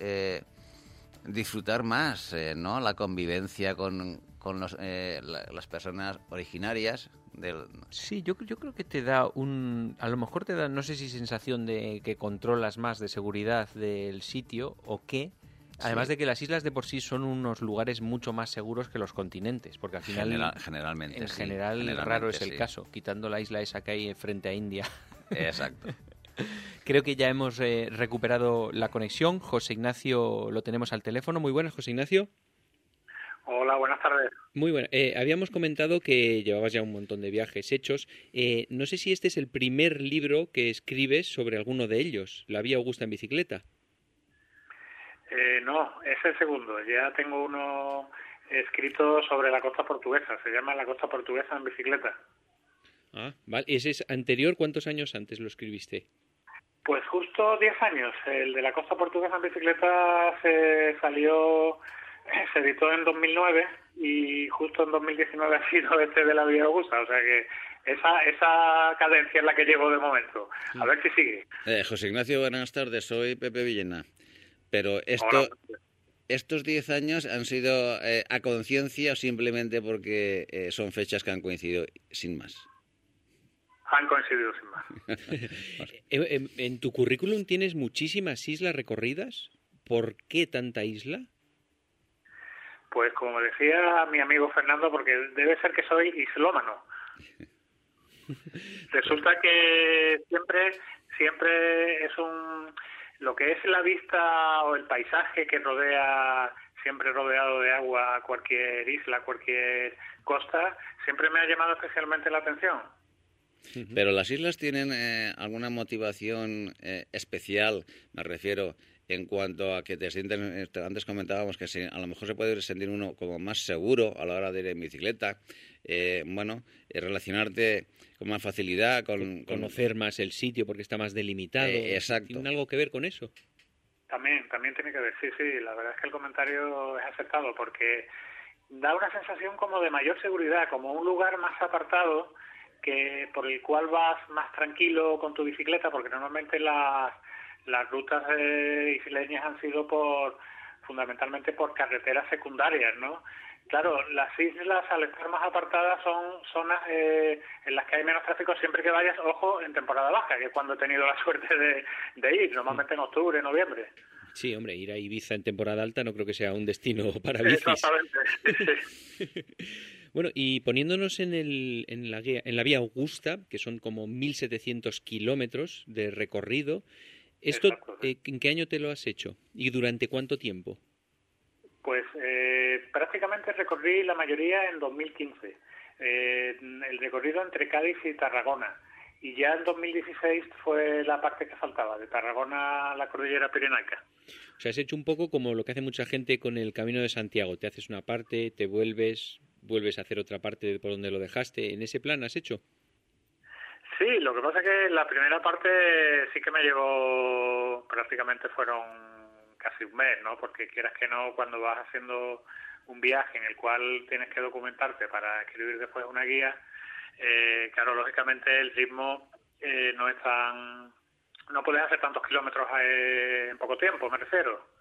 disfrutar más, ¿no? La convivencia con, con eh, las personas originarias del... Sí, yo, yo creo que te da un... A lo mejor te da, no sé si sensación de que controlas más de seguridad del sitio o qué, Además de que las islas de por sí son unos lugares mucho más seguros que los continentes, porque al final generalmente en general raro es el caso, quitando la isla esa que hay frente a India. Exacto. Creo que ya hemos eh, recuperado la conexión. José Ignacio lo tenemos al teléfono. Muy buenas, José Ignacio. Hola, buenas tardes. Muy bueno. Eh, habíamos comentado que llevabas ya un montón de viajes hechos. Eh, no sé si este es el primer libro que escribes sobre alguno de ellos, La Vía Augusta en bicicleta. Eh, no, es el segundo. Ya tengo uno escrito sobre la costa portuguesa. Se llama La costa portuguesa en bicicleta. Ah, vale. ¿Ese es anterior? ¿Cuántos años antes lo escribiste? Pues justo 10 años. El de la costa portuguesa en bicicleta se salió se editó en 2009 y justo en 2019 ha sido este de la Vía Augusta, o sea que esa, esa cadencia es la que llevo de momento. A ver si sigue. Eh, José Ignacio, buenas tardes, soy Pepe Villena. Pero esto, ¿estos 10 años han sido eh, a conciencia o simplemente porque eh, son fechas que han coincidido sin más? Han coincidido sin más. ¿En, en tu currículum tienes muchísimas islas recorridas. ¿Por qué tanta isla? Pues como decía mi amigo Fernando, porque debe ser que soy islómano. Resulta que siempre, siempre es un, lo que es la vista o el paisaje que rodea, siempre rodeado de agua, cualquier isla, cualquier costa, siempre me ha llamado especialmente la atención. Pero las islas tienen eh, alguna motivación eh, especial, me refiero, en cuanto a que te sienten, este, antes comentábamos que a lo mejor se puede sentir uno como más seguro a la hora de ir en bicicleta, eh, bueno, eh, relacionarte con más facilidad, con, Conocer más el sitio porque está más delimitado. Eh, exacto. ¿Tiene algo que ver con eso? También, también tiene que ver, sí, sí, la verdad es que el comentario es acertado porque da una sensación como de mayor seguridad, como un lugar más apartado que por el cual vas más tranquilo con tu bicicleta, porque normalmente las las rutas eh, isleñas han sido por fundamentalmente por carreteras secundarias, ¿no? Claro, las islas al estar más apartadas son zonas eh, en las que hay menos tráfico siempre que vayas, ojo, en temporada baja, que es cuando he tenido la suerte de, ir, normalmente en octubre, noviembre. Sí, hombre, ir a Ibiza en temporada alta no creo que sea un destino para bicis. Exactamente. bueno, y poniéndonos en, el, en, la, en la vía Augusta, que son como 1.700 kilómetros de recorrido, ¿Esto eh, en qué año te lo has hecho y durante cuánto tiempo? Pues eh, prácticamente recorrí la mayoría en 2015. Eh, el recorrido entre Cádiz y Tarragona. Y ya en 2016 fue la parte que faltaba, de Tarragona a la cordillera pirenaica. O sea, has hecho un poco como lo que hace mucha gente con el Camino de Santiago. Te haces una parte, te vuelves, vuelves a hacer otra parte por donde lo dejaste. ¿En ese plan has hecho? Sí, lo que pasa es que la primera parte sí que me llevó, prácticamente fueron casi un mes, ¿no? Porque quieras que no, cuando vas haciendo un viaje en el cual tienes que documentarte para escribir después una guía, eh, claro, lógicamente el ritmo eh, no es tan... No puedes hacer tantos kilómetros eh, en poco tiempo, me refiero.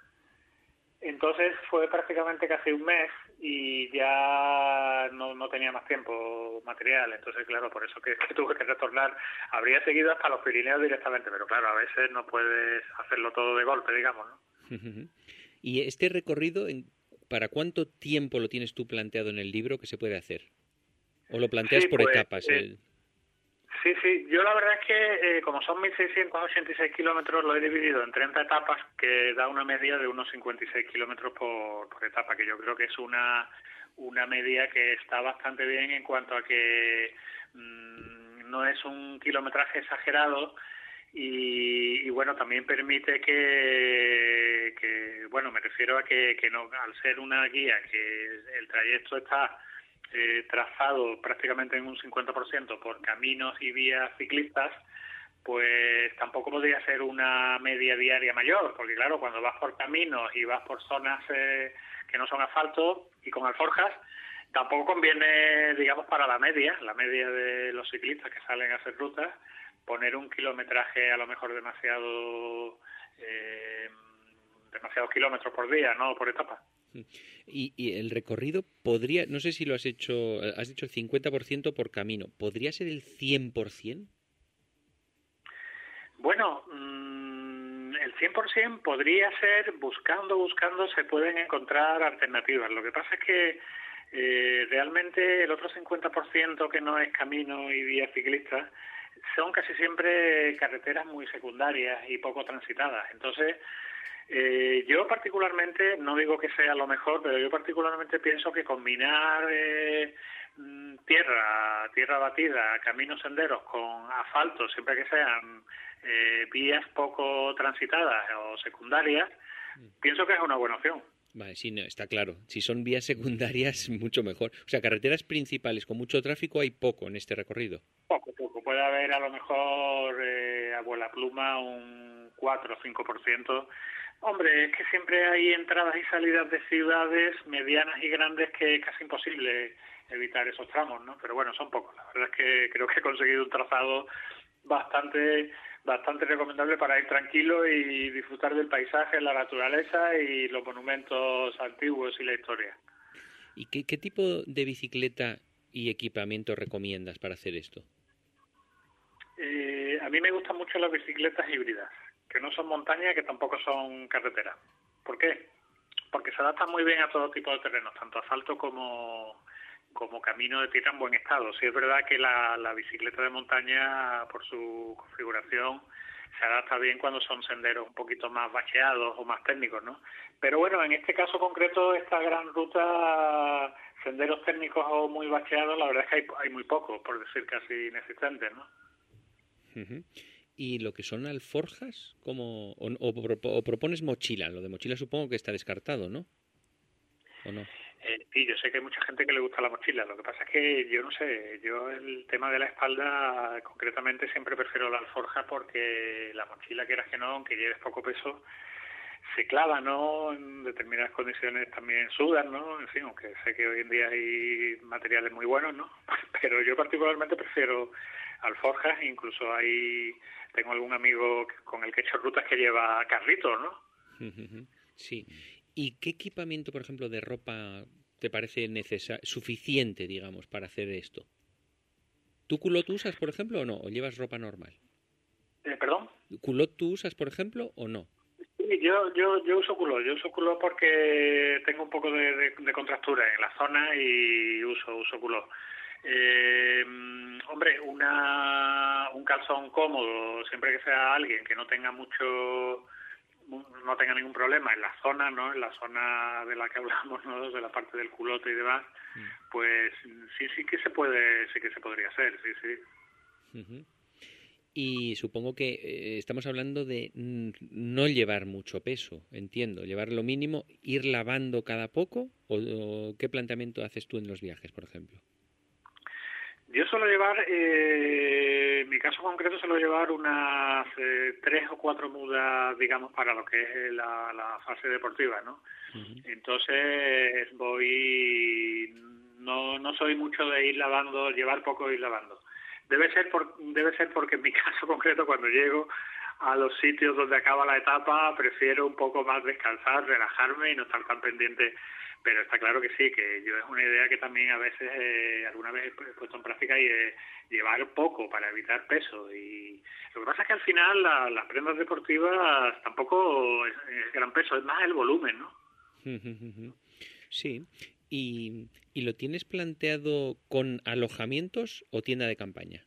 Entonces fue prácticamente casi un mes y ya no, no tenía más tiempo material. Entonces, claro, por eso que, tuve que retornar. Habría seguido hasta los Pirineos directamente, pero claro, a veces no puedes hacerlo todo de golpe, digamos. ¿no? ¿Y este recorrido, para cuánto tiempo lo tienes tú planteado en el libro que se puede hacer? ¿O lo planteas por pues, etapas? Eh, Sí, sí, yo la verdad es que eh, como son 1.686 kilómetros lo he dividido en 30 etapas que da una media de unos 56 kilómetros por, por etapa, que yo creo que es una, una media que está bastante bien en cuanto a que mm, no es un kilometraje exagerado y, bueno, también permite que, que, bueno, me refiero a que, que no, al ser una guía que el trayecto está eh, trazado prácticamente en un 50% por caminos y vías ciclistas, pues tampoco podría ser una media diaria mayor, porque claro, cuando vas por caminos y vas por zonas eh, que no son asfalto y con alforjas, tampoco conviene, digamos, para la media, la media de los ciclistas que salen a hacer rutas, poner un kilometraje a lo mejor demasiado eh, demasiados kilómetros por día, no por etapa. Y, y, el recorrido podría, no sé si lo has hecho, has dicho el 50% por camino, ¿podría ser el 100%? Bueno, mmm, el 100% podría ser, buscando, buscando, se pueden encontrar alternativas. Lo que pasa es que eh, realmente el otro 50% que no es camino y vía ciclista son casi siempre carreteras muy secundarias y poco transitadas. Entonces, eh, yo particularmente, no digo que sea lo mejor, pero yo particularmente pienso que combinar eh, mm, tierra, tierra batida, caminos senderos con asfalto, siempre que sean eh, vías poco transitadas o secundarias, mm. pienso que es una buena opción. Vale, sí, no, está claro. Si son vías secundarias, mucho mejor. O sea, carreteras principales con mucho tráfico hay poco en este recorrido. Poco, poco. Puede haber a lo mejor eh, a vuela pluma un 4 o 5%. Hombre, es que siempre hay entradas y salidas de ciudades medianas y grandes que es casi imposible evitar esos tramos, ¿no? Pero bueno, son pocos. La verdad es que creo que he conseguido un trazado bastante bastante recomendable para ir tranquilo y disfrutar del paisaje, la naturaleza y los monumentos antiguos y la historia. ¿Y qué, qué tipo de bicicleta y equipamiento recomiendas para hacer esto? Eh, a mí me gustan mucho las bicicletas híbridas que no son montañas que tampoco son carreteras. ¿Por qué? Porque se adaptan muy bien a todo tipo de terrenos, tanto asfalto como, como camino de tierra en buen estado. Sí es verdad que la, la bicicleta de montaña, por su configuración, se adapta bien cuando son senderos un poquito más bacheados o más técnicos, ¿no? Pero bueno, en este caso concreto, esta gran ruta, senderos técnicos o muy bacheados, la verdad es que hay, hay muy pocos, por decir casi inexistentes, ¿no? Y lo que son alforjas como o, o, propones mochila lo de mochila supongo que está descartado no o no eh, sí yo sé que hay mucha gente que le gusta la mochila lo que pasa es que yo no sé yo el tema de la espalda concretamente siempre prefiero la alforja porque la mochila quieras que no aunque lleves poco peso se clava, ¿no? En determinadas condiciones también sudan, ¿no? En fin, aunque sé que hoy en día hay materiales muy buenos, ¿no? Pero yo particularmente prefiero alforjas, incluso hay tengo algún amigo con el que he hecho rutas que lleva carritos, ¿no? Sí. ¿Y qué equipamiento, por ejemplo, de ropa te parece necesario, suficiente, digamos, para hacer esto? ¿Tú culot usas, por ejemplo, o no? ¿O llevas ropa normal? Eh, ¿Perdón? ¿Culot tú usas, por ejemplo, o no? Sí, yo, yo, yo uso culot. Yo uso culot porque tengo un poco de, de, contractura en la zona y uso, uso culot. Eh, hombre, una, un calzón cómodo, siempre que sea alguien que no tenga mucho, no tenga ningún problema en la zona, ¿no? En la zona de la que hablamos, ¿no? De la parte del culote y demás, mm. pues sí, sí que se puede, sí que se podría hacer, sí, sí. Y supongo que eh, estamos hablando de no llevar mucho peso, entiendo, llevar lo mínimo, ir lavando cada poco, o qué planteamiento haces tú en los viajes, por ejemplo. Yo suelo llevar, eh, en mi caso concreto, suelo llevar unas eh, tres o cuatro mudas, digamos, para lo que es la, la fase deportiva, ¿no? Entonces voy, no, no soy mucho de ir lavando, llevar poco ir lavando. Debe ser, por, debe ser porque en mi caso concreto, cuando llego a los sitios donde acaba la etapa, prefiero un poco más descansar, relajarme y no estar tan pendiente pero está claro que sí, que yo es una idea que también a veces, eh, alguna vez he puesto en práctica y es llevar poco para evitar peso. Y lo que pasa es que al final las prendas deportivas tampoco es, gran peso, es más el volumen, ¿no? Sí. ¿Y, ¿Y lo tienes planteado con alojamientos o tienda de campaña?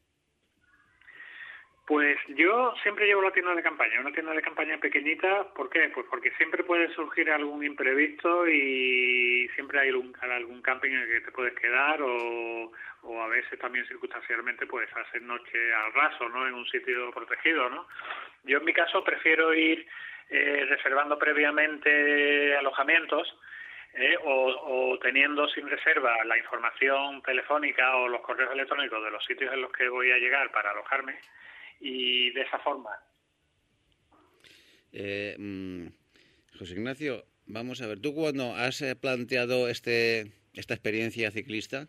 Pues yo siempre llevo la tienda de campaña, una tienda de campaña pequeñita. ¿Por qué? Pues porque siempre puede surgir algún imprevisto y siempre hay algún, algún camping en el que te puedes quedar o, o a veces también circunstancialmente puedes hacer noche al raso, ¿no? En un sitio protegido, ¿no? Yo en mi caso prefiero ir eh, reservando previamente alojamientos eh, o, teniendo sin reserva la información telefónica o los correos electrónicos de los sitios en los que voy a llegar para alojarme y de esa forma. Eh, mm, José Ignacio, vamos a ver, tú cuando has planteado este, esta experiencia ciclista,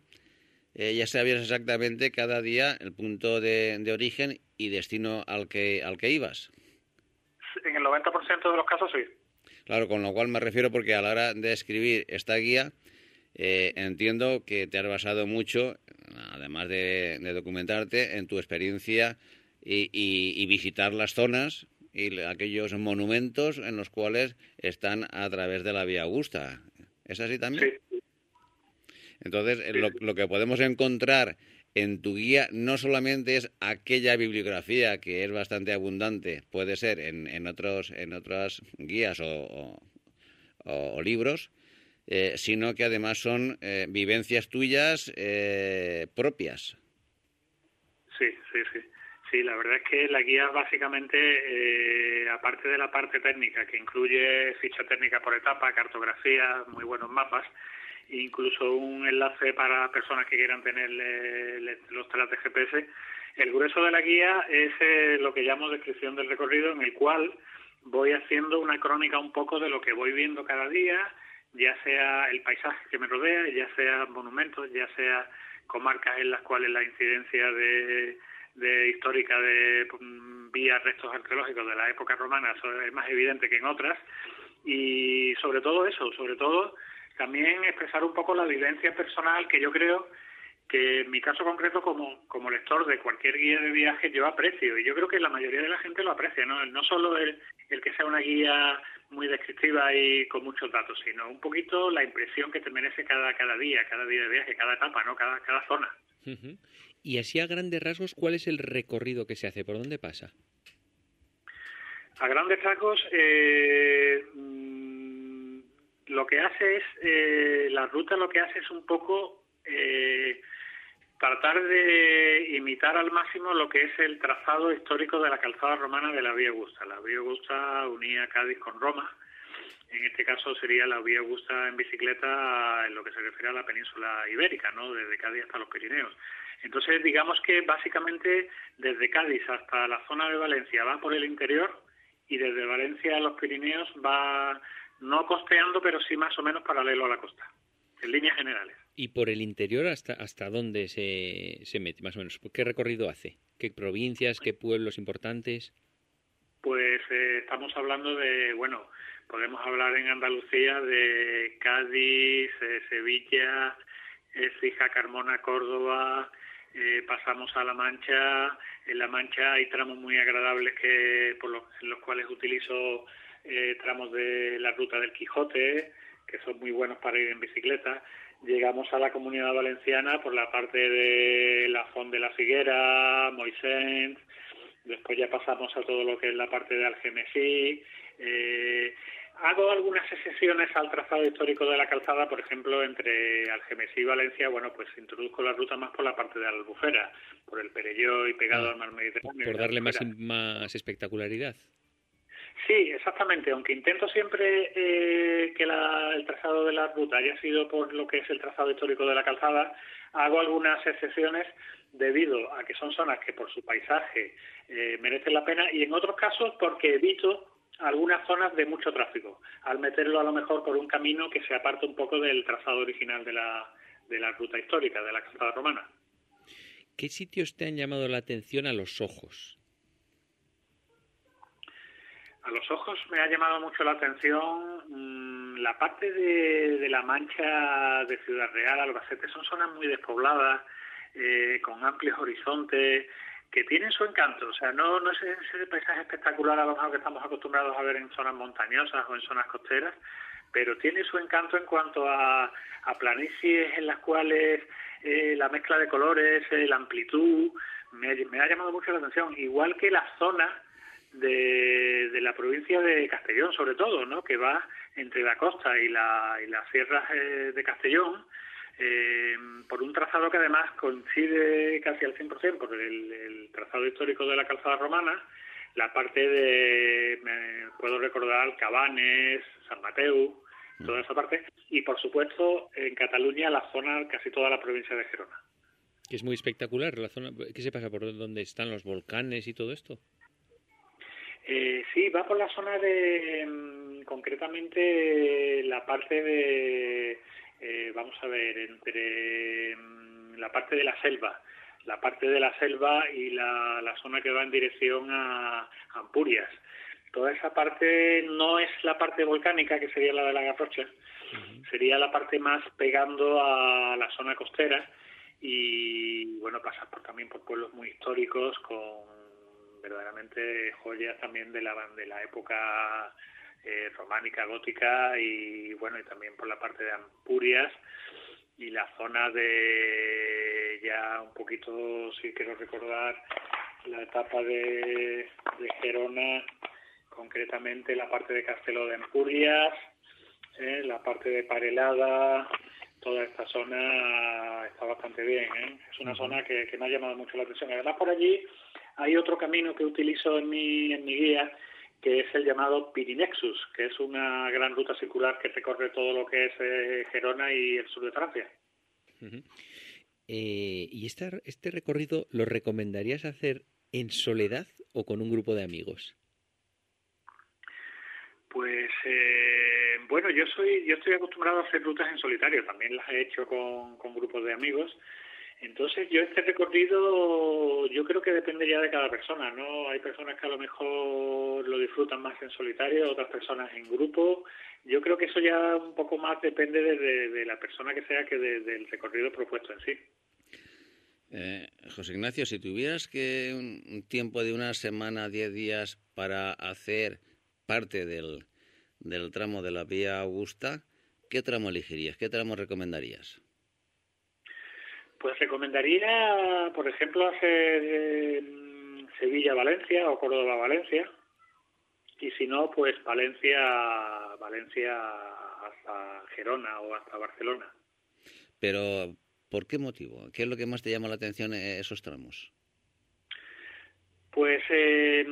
ya sabías exactamente cada día el punto de, de origen y destino al que, al que ibas en el 90% de los casos sí. Claro, con lo cual me refiero porque a la hora de escribir esta guía eh, entiendo que te has basado mucho, además de, documentarte, en tu experiencia y, visitar las zonas y aquellos monumentos en los cuales están a través de la Vía Augusta. ¿Es así también? Sí. Entonces, lo, que podemos encontrar en tu guía no solamente es aquella bibliografía que es bastante abundante, puede ser en, en, otros, en otras guías o, o, libros, eh, sino que además son eh, vivencias tuyas eh, propias. Sí, sí, sí. Sí, la verdad es que la guía básicamente, aparte de la parte técnica, que incluye ficha técnica por etapa, cartografía, muy buenos mapas, incluso un enlace para personas que quieran tener los telas de GPS. El grueso de la guía es eh, lo que llamo descripción del recorrido, en el cual voy haciendo una crónica un poco de lo que voy viendo cada día, ya sea el paisaje que me rodea, ya sea monumentos, ya sea comarcas en las cuales la incidencia de, de histórica de mm, vías, restos arqueológicos de la época romana es más evidente que en otras. Y sobre todo eso, sobre todo también expresar un poco la vivencia personal que yo creo que en mi caso concreto como, como lector de cualquier guía de viaje yo aprecio y yo creo que la mayoría de la gente lo aprecia, no, no solo el, el que sea una guía muy descriptiva y con muchos datos, sino un poquito la impresión que te merece cada, cada día, cada día de viaje, cada etapa, ¿no? cada, cada zona. Y así a grandes rasgos, ¿cuál es el recorrido que se hace? ¿Por dónde pasa? A grandes rasgos, eh, lo que hace es, eh, la ruta lo que hace es un poco eh, tratar de imitar al máximo lo que es el trazado histórico de la calzada romana de la Vía Augusta. La Vía Augusta unía Cádiz con Roma. En este caso sería la Vía Augusta en bicicleta en lo que se refiere a la península ibérica, ¿no? desde Cádiz hasta los Pirineos. Entonces, digamos que básicamente desde Cádiz hasta la zona de Valencia va por el interior y desde Valencia a los Pirineos va no costeando, pero sí más o menos paralelo a la costa, en líneas generales. ¿Y por el interior hasta, hasta dónde se, se mete, más o menos? ¿Qué recorrido hace? ¿Qué provincias, qué pueblos importantes? Pues eh, estamos hablando de, bueno, podemos hablar en Andalucía de Cádiz, eh, Sevilla, Fija, Carmona, Córdoba, eh, pasamos a La Mancha. En La Mancha hay tramos muy agradables que por los, en los cuales utilizo eh, tramos de la ruta del Quijote, que son muy buenos para ir en bicicleta. Llegamos a la comunidad valenciana por la parte de la Font de la Figuera, Moisés, después ya pasamos a todo lo que es la parte de Algemesí. Eh, hago algunas excepciones al trazado histórico de la calzada, por ejemplo, entre Algemesí y Valencia, bueno, pues introduzco la ruta más por la parte de Albufera, por el Perelló y pegado ah, al mar Mediterráneo. Por darle más, más espectacularidad. Sí, exactamente. Aunque intento siempre eh, que el trazado de la ruta haya sido por lo que es el trazado histórico de la calzada, hago algunas excepciones debido a que son zonas que por su paisaje eh, merecen la pena y en otros casos porque evito algunas zonas de mucho tráfico, al meterlo a lo mejor por un camino que se aparta un poco del trazado original de la, de la ruta histórica, de la calzada romana. ¿Qué sitios te han llamado la atención a los ojos? A los ojos me ha llamado mucho la atención mm, la parte de, la mancha de Ciudad Real, Albacete. Son zonas muy despobladas, eh, con amplios horizontes, que tienen su encanto. O sea, no, no es ese paisaje espectacular a lo que estamos acostumbrados a ver en zonas montañosas o en zonas costeras, pero tiene su encanto en cuanto a, a planicies en las cuales eh, la mezcla de colores, eh, la amplitud, me, ha llamado mucho la atención, igual que la zona de, de la provincia de Castellón, sobre todo, ¿no? que va entre la costa y, la, y las sierras eh, de Castellón, eh, por un trazado que además coincide casi al 100% por el, el trazado histórico de la calzada romana, la parte de, me puedo recordar, Cabanes, San Mateu, toda esa parte, y por supuesto en Cataluña la zona, casi toda la provincia de Gerona. Que es muy espectacular la zona. ¿Qué se pasa por donde están los volcanes y todo esto? Eh, sí, va por la zona de, mm, concretamente, la parte de, eh, vamos a ver, entre mm, la parte de la selva, la parte de la selva y la, la zona que va en dirección a Ampurias. Toda esa parte no es la parte volcánica, que sería la de la Garrocha, sería la parte más pegando a la zona costera y, bueno, pasa por, también por pueblos muy históricos con verdaderamente joyas también de la, de la época eh, románica, gótica y bueno, y también por la parte de Ampurias y la zona de ya un poquito, si quiero recordar, la etapa de, de Gerona, concretamente la parte de Castelo de Ampurias, eh, la parte de Parelada, toda esta zona está bastante bien. ¿eh? Es una zona que, que me ha llamado mucho la atención. Además, por allí hay otro camino que utilizo en mi, en mi guía, que es el llamado Pirinexus, que es una gran ruta circular que recorre todo lo que es eh, Gerona y el sur de Francia. Eh, ¿Y este, este recorrido lo recomendarías hacer en soledad o con un grupo de amigos? Pues eh, bueno, yo soy yo estoy acostumbrado a hacer rutas en solitario, también las he hecho con, con grupos de amigos entonces yo este recorrido yo creo que depende ya de cada persona, ¿no? Hay personas que a lo mejor lo disfrutan más en solitario, otras personas en grupo. Yo creo que eso ya un poco más depende de, la persona que sea que de, del recorrido propuesto en sí. Eh, José Ignacio, si tuvieras que un, un tiempo de una semana, diez días para hacer parte del, del tramo de la Vía Augusta, ¿qué tramo elegirías? ¿Qué tramo recomendarías? Pues recomendaría, por ejemplo, hacer eh, Sevilla-Valencia o Córdoba-Valencia. Y si no, pues Valencia, Valencia hasta Gerona o hasta Barcelona. Pero, ¿por qué motivo? ¿Qué es lo que más te llama la atención esos tramos? Pues eh,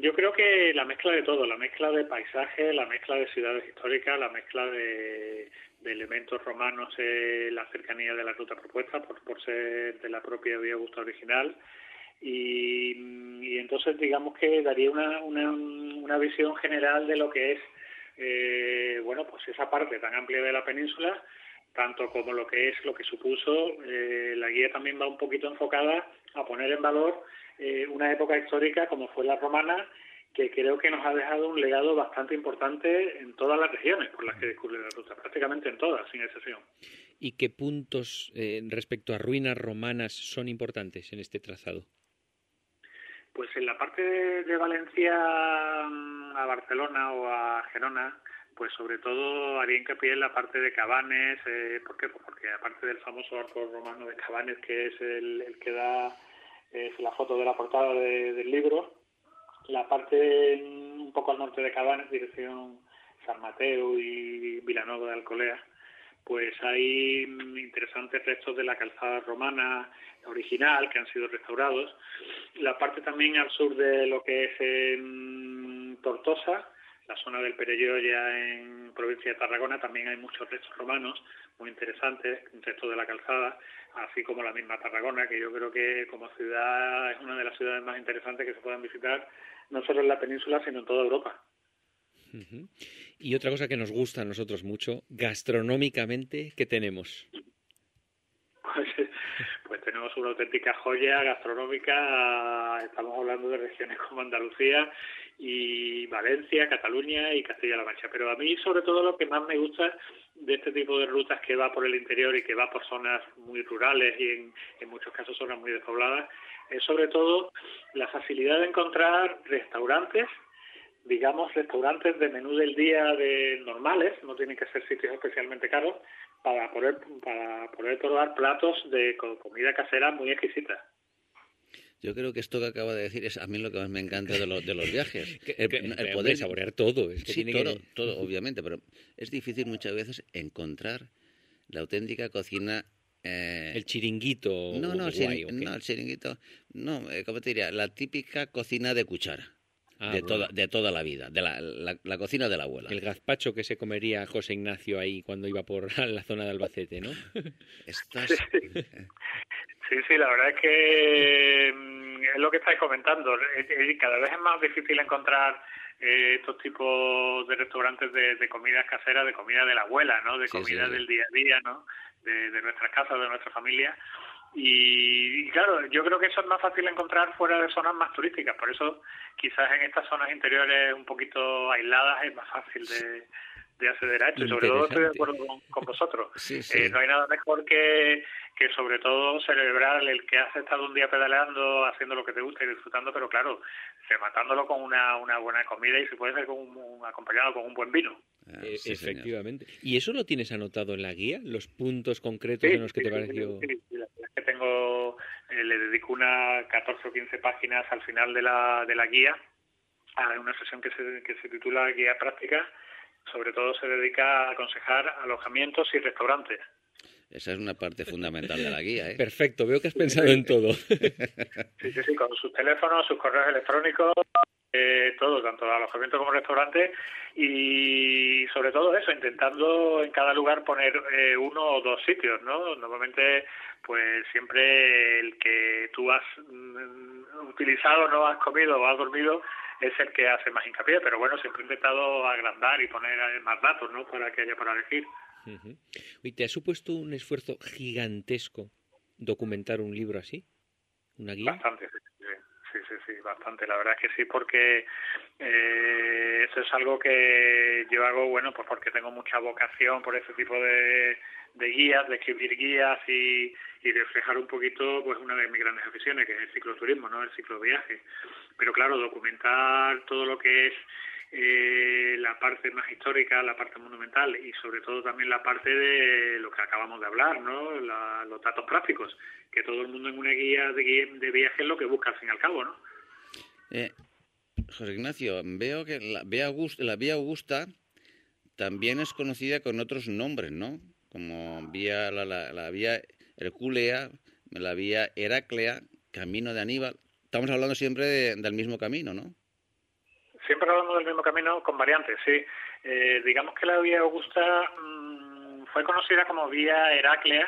yo creo que la mezcla de todo, la mezcla de paisaje, la mezcla de ciudades históricas, la mezcla de, de elementos romanos en la cercanía de la ruta propuesta por, por ser de la propia Vía Augusta original. Y, y, entonces digamos que daría una, una, una, visión general de lo que es eh, bueno pues esa parte tan amplia de la península tanto como lo que es lo que supuso eh, la guía también va un poquito enfocada a poner en valor eh, una época histórica como fue la romana que creo que nos ha dejado un legado bastante importante en todas las regiones por las que discurre la ruta, prácticamente en todas, sin excepción. ¿Y qué puntos eh, respecto a ruinas romanas son importantes en este trazado? Pues en la parte de, Valencia mm, a Barcelona o a Gerona, pues sobre todo haría hincapié en la parte de Cabanes, eh, ¿por qué? Pues porque aparte del famoso arco romano de Cabanes, que es el, el que da es la foto de la portada de, del libro, la parte un poco al norte de Cabanes, dirección San Mateo y Vilanova de Alcolea, pues hay interesantes restos de la calzada romana original que han sido restaurados. La parte también al sur de lo que es en Tortosa, la zona del Perelló ya en provincia de Tarragona, también hay muchos restos romanos muy interesantes, restos de la calzada, así como la misma Tarragona, que yo creo que como ciudad es una de las ciudades más interesantes que se puedan visitar no solo en la península, sino en toda Europa. Uh -huh. Y otra cosa que nos gusta a nosotros mucho, gastronómicamente, ¿qué tenemos? Pues, pues tenemos una auténtica joya gastronómica, estamos hablando de regiones como Andalucía y Valencia, Cataluña y Castilla-La Mancha. Pero a mí sobre todo lo que más me gusta de este tipo de rutas que va por el interior y que va por zonas muy rurales y en, muchos casos zonas muy despobladas es sobre todo la facilidad de encontrar restaurantes, digamos restaurantes de menú del día de normales, no tienen que ser sitios especialmente caros, para poder, para poder probar platos de comida casera muy exquisita. Yo creo que esto que acaba de decir es a mí lo que más me encanta de, los de los viajes. Que- el, que- el poder saborear todo. es que Sí, tiene que- todo, todo, obviamente, pero es difícil muchas veces encontrar la auténtica cocina. eh, El chiringuito. no, no, el, guay, chirin- ¿o qué? no, el chiringuito. No, eh, ¿cómo te diría? La típica cocina de cuchara. Ah, de, bueno. toda, de toda la vida. De la, la- la cocina de la abuela. El gazpacho que se comería José Ignacio ahí cuando iba por la zona de Albacete, ¿no? Estás, Sí, sí, la verdad es que mm, es lo que estáis comentando. Eh, eh, Cada vez es más difícil encontrar eh, estos tipos de restaurantes de, de comidas caseras, de comida de la abuela, ¿no? De Sí, comida sí. del día a día, ¿no? De, de nuestras casas, de nuestra familia. Y, y claro, yo creo que eso es más fácil encontrar fuera de zonas más turísticas. Por eso, quizás en estas zonas interiores un poquito aisladas es más fácil de, de acceder a esto. Y sobre todo estoy de acuerdo con, con vosotros. Sí, sí. Eh, no hay nada mejor que, que sobre todo celebrar el que has estado un día pedaleando, haciendo lo que te gusta y disfrutando, pero claro, rematándolo con una, una buena comida y si puede ser con un- un- acompañado con un buen vino. Ah, Eh, sí, señor. efectivamente. ¿Y eso lo tienes anotado en la guía? ¿Los puntos concretos en los que sí, te sí, pareció...? sí, sí, la que tengo, eh, le dedico una 14 o 15 páginas al final de la, de la guía, a una sesión que se, que se titula Guía Práctica, sobre todo se dedica a aconsejar alojamientos y restaurantes. Esa es una parte fundamental de la guía, ¿eh? Perfecto, veo que has pensado en todo. Sí, sí, sí, con sus teléfonos, sus correos electrónicos, eh, todo, tanto alojamiento como restaurante y sobre todo eso, intentando en cada lugar poner eh, uno o dos sitios, ¿no? Normalmente, pues siempre el que tú has mm, utilizado, no has comido o has dormido es el que hace más hincapié, pero bueno, siempre he intentado agrandar y poner eh, más datos, ¿no? Para que haya para elegir. Oye, ¿te ha supuesto un esfuerzo gigantesco documentar un libro así? ¿Una guía? Bastante, sí, sí, sí, sí, bastante. La verdad es que sí, porque eh, eso es algo que yo hago, bueno, pues porque tengo mucha vocación por ese tipo de, de guías, de escribir guías y, y reflejar un poquito, pues una de mis grandes aficiones, que es el cicloturismo, ¿no? El cicloviaje. Pero claro, documentar todo lo que es eh, la parte más histórica, la parte monumental y sobre todo también la parte de lo que acabamos de hablar, ¿no? La- los datos prácticos, que todo el mundo en una guía de, de viaje es lo que busca al fin y al cabo, ¿no? Eh, José Ignacio, veo que la vía, Augusta, la vía Augusta también es conocida con otros nombres, ¿no? Como vía, la, la, la vía Herculea, la vía Heraclea, Camino de Aníbal. Estamos hablando siempre de- del mismo camino, ¿no? Siempre hablamos del mismo camino con variantes, sí. Eh, digamos que la vía Augusta mm, fue conocida como vía Heraclea,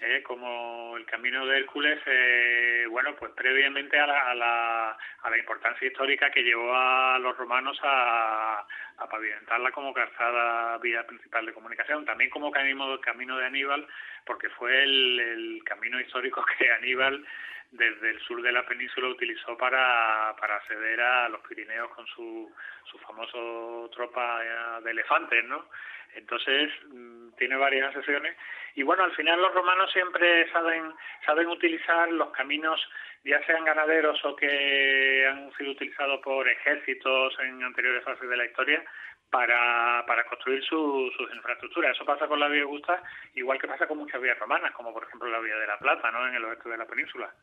eh, como el camino de Hércules, eh, bueno, pues previamente a la, a, la, a la importancia histórica que llevó a los romanos a, pavimentarla como calzada vía principal de comunicación, también como camino, camino de Aníbal, porque fue el camino histórico que Aníbal desde el sur de la península utilizó para, para acceder a los Pirineos con su, su famoso tropa eh, de elefantes, ¿no? Entonces, mm, tiene varias sesiones. Y bueno, al final los romanos siempre saben, saben utilizar los caminos, ya sean ganaderos o que han sido utilizados por ejércitos en anteriores fases de la historia, para, para construir su- sus infraestructuras. Eso pasa con la vía Augusta, igual que pasa con muchas vías romanas, como por ejemplo la vía de la Plata, ¿no? En el oeste de la península.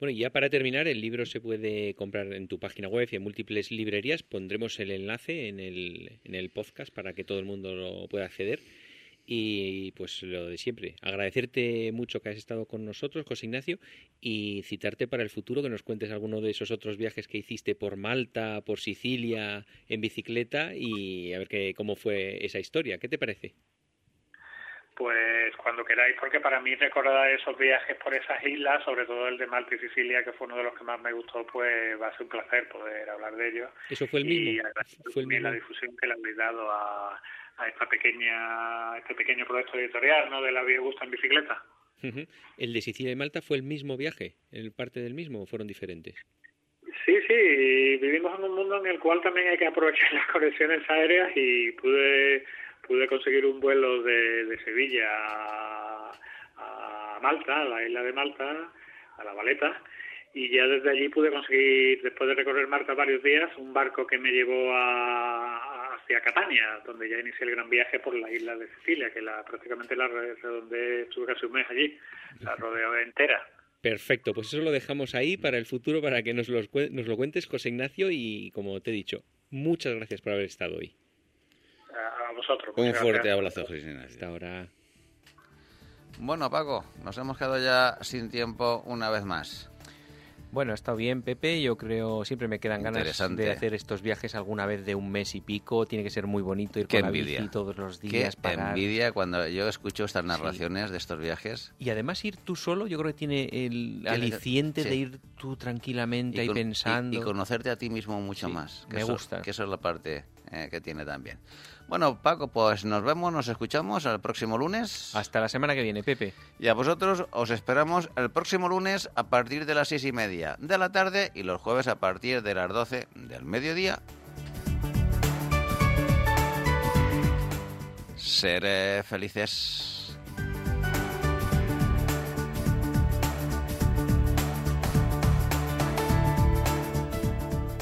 Bueno, y ya para terminar, el libro se puede comprar en tu página web y en múltiples librerías. Pondremos el enlace en el, en el podcast para que todo el mundo lo pueda acceder. Y pues lo de siempre, agradecerte mucho que has estado con nosotros, José Ignacio, y citarte para el futuro que nos cuentes alguno de esos otros viajes que hiciste por Malta, por Sicilia, en bicicleta y a ver qué, cómo fue esa historia. ¿Qué te parece? Pues cuando queráis, porque para mí recordar esos viajes por esas islas, sobre todo el de Malta y Sicilia, que fue uno de los que más me gustó, pues va a ser un placer poder hablar de ello. ¿Eso fue el Y mismo? agradecer ¿Fue el también la mismo? difusión que le habéis dado a, a esta pequeña, a este pequeño proyecto editorial, ¿no? De la Vía Augusta en bicicleta. ¿El de Sicilia y Malta fue el mismo viaje? ¿El parte del mismo o fueron diferentes? Sí, sí, y vivimos en un mundo en el cual también hay que aprovechar las conexiones aéreas y pude pude conseguir un vuelo de, de Sevilla a, a Malta, a la isla de Malta, a la Valeta, y ya desde allí pude conseguir, después de recorrer Malta varios días, un barco que me llevó a, hacia Catania, donde ya inicié el gran viaje por la isla de Sicilia, que la prácticamente la redondeé, estuve casi un mes allí, la rodeó entera. Perfecto, pues eso lo dejamos ahí para el futuro, para que nos, nos lo cuentes, José Ignacio, y como te he dicho, muchas gracias por haber estado hoy. Vosotros. Un fuerte gracias. abrazo, José Ignacio. Hasta ahora. Bueno, Paco, nos hemos quedado ya sin tiempo una vez más. Bueno, ha estado bien, Pepe. Yo creo, siempre me quedan ganas de hacer estos viajes alguna vez de un mes y pico. Tiene que ser muy bonito ir Qué con la envidia. bici todos los Qué días. parar. envidia cuando yo escucho estas narraciones de estos viajes. Y además ir tú solo, yo creo que tiene el aliciente sí. de ir tú tranquilamente ahí con- pensando. y conocerte a ti mismo mucho Sí, más. que me eso- gusta. Que eso es la parte eh, que tiene también. Bueno, Paco, pues nos vemos, nos escuchamos el próximo lunes. Hasta la semana que viene, Pepe. Y a vosotros os esperamos el próximo lunes a partir de las seis y media de la tarde y los jueves a partir de las 12 del mediodía. Seré felices.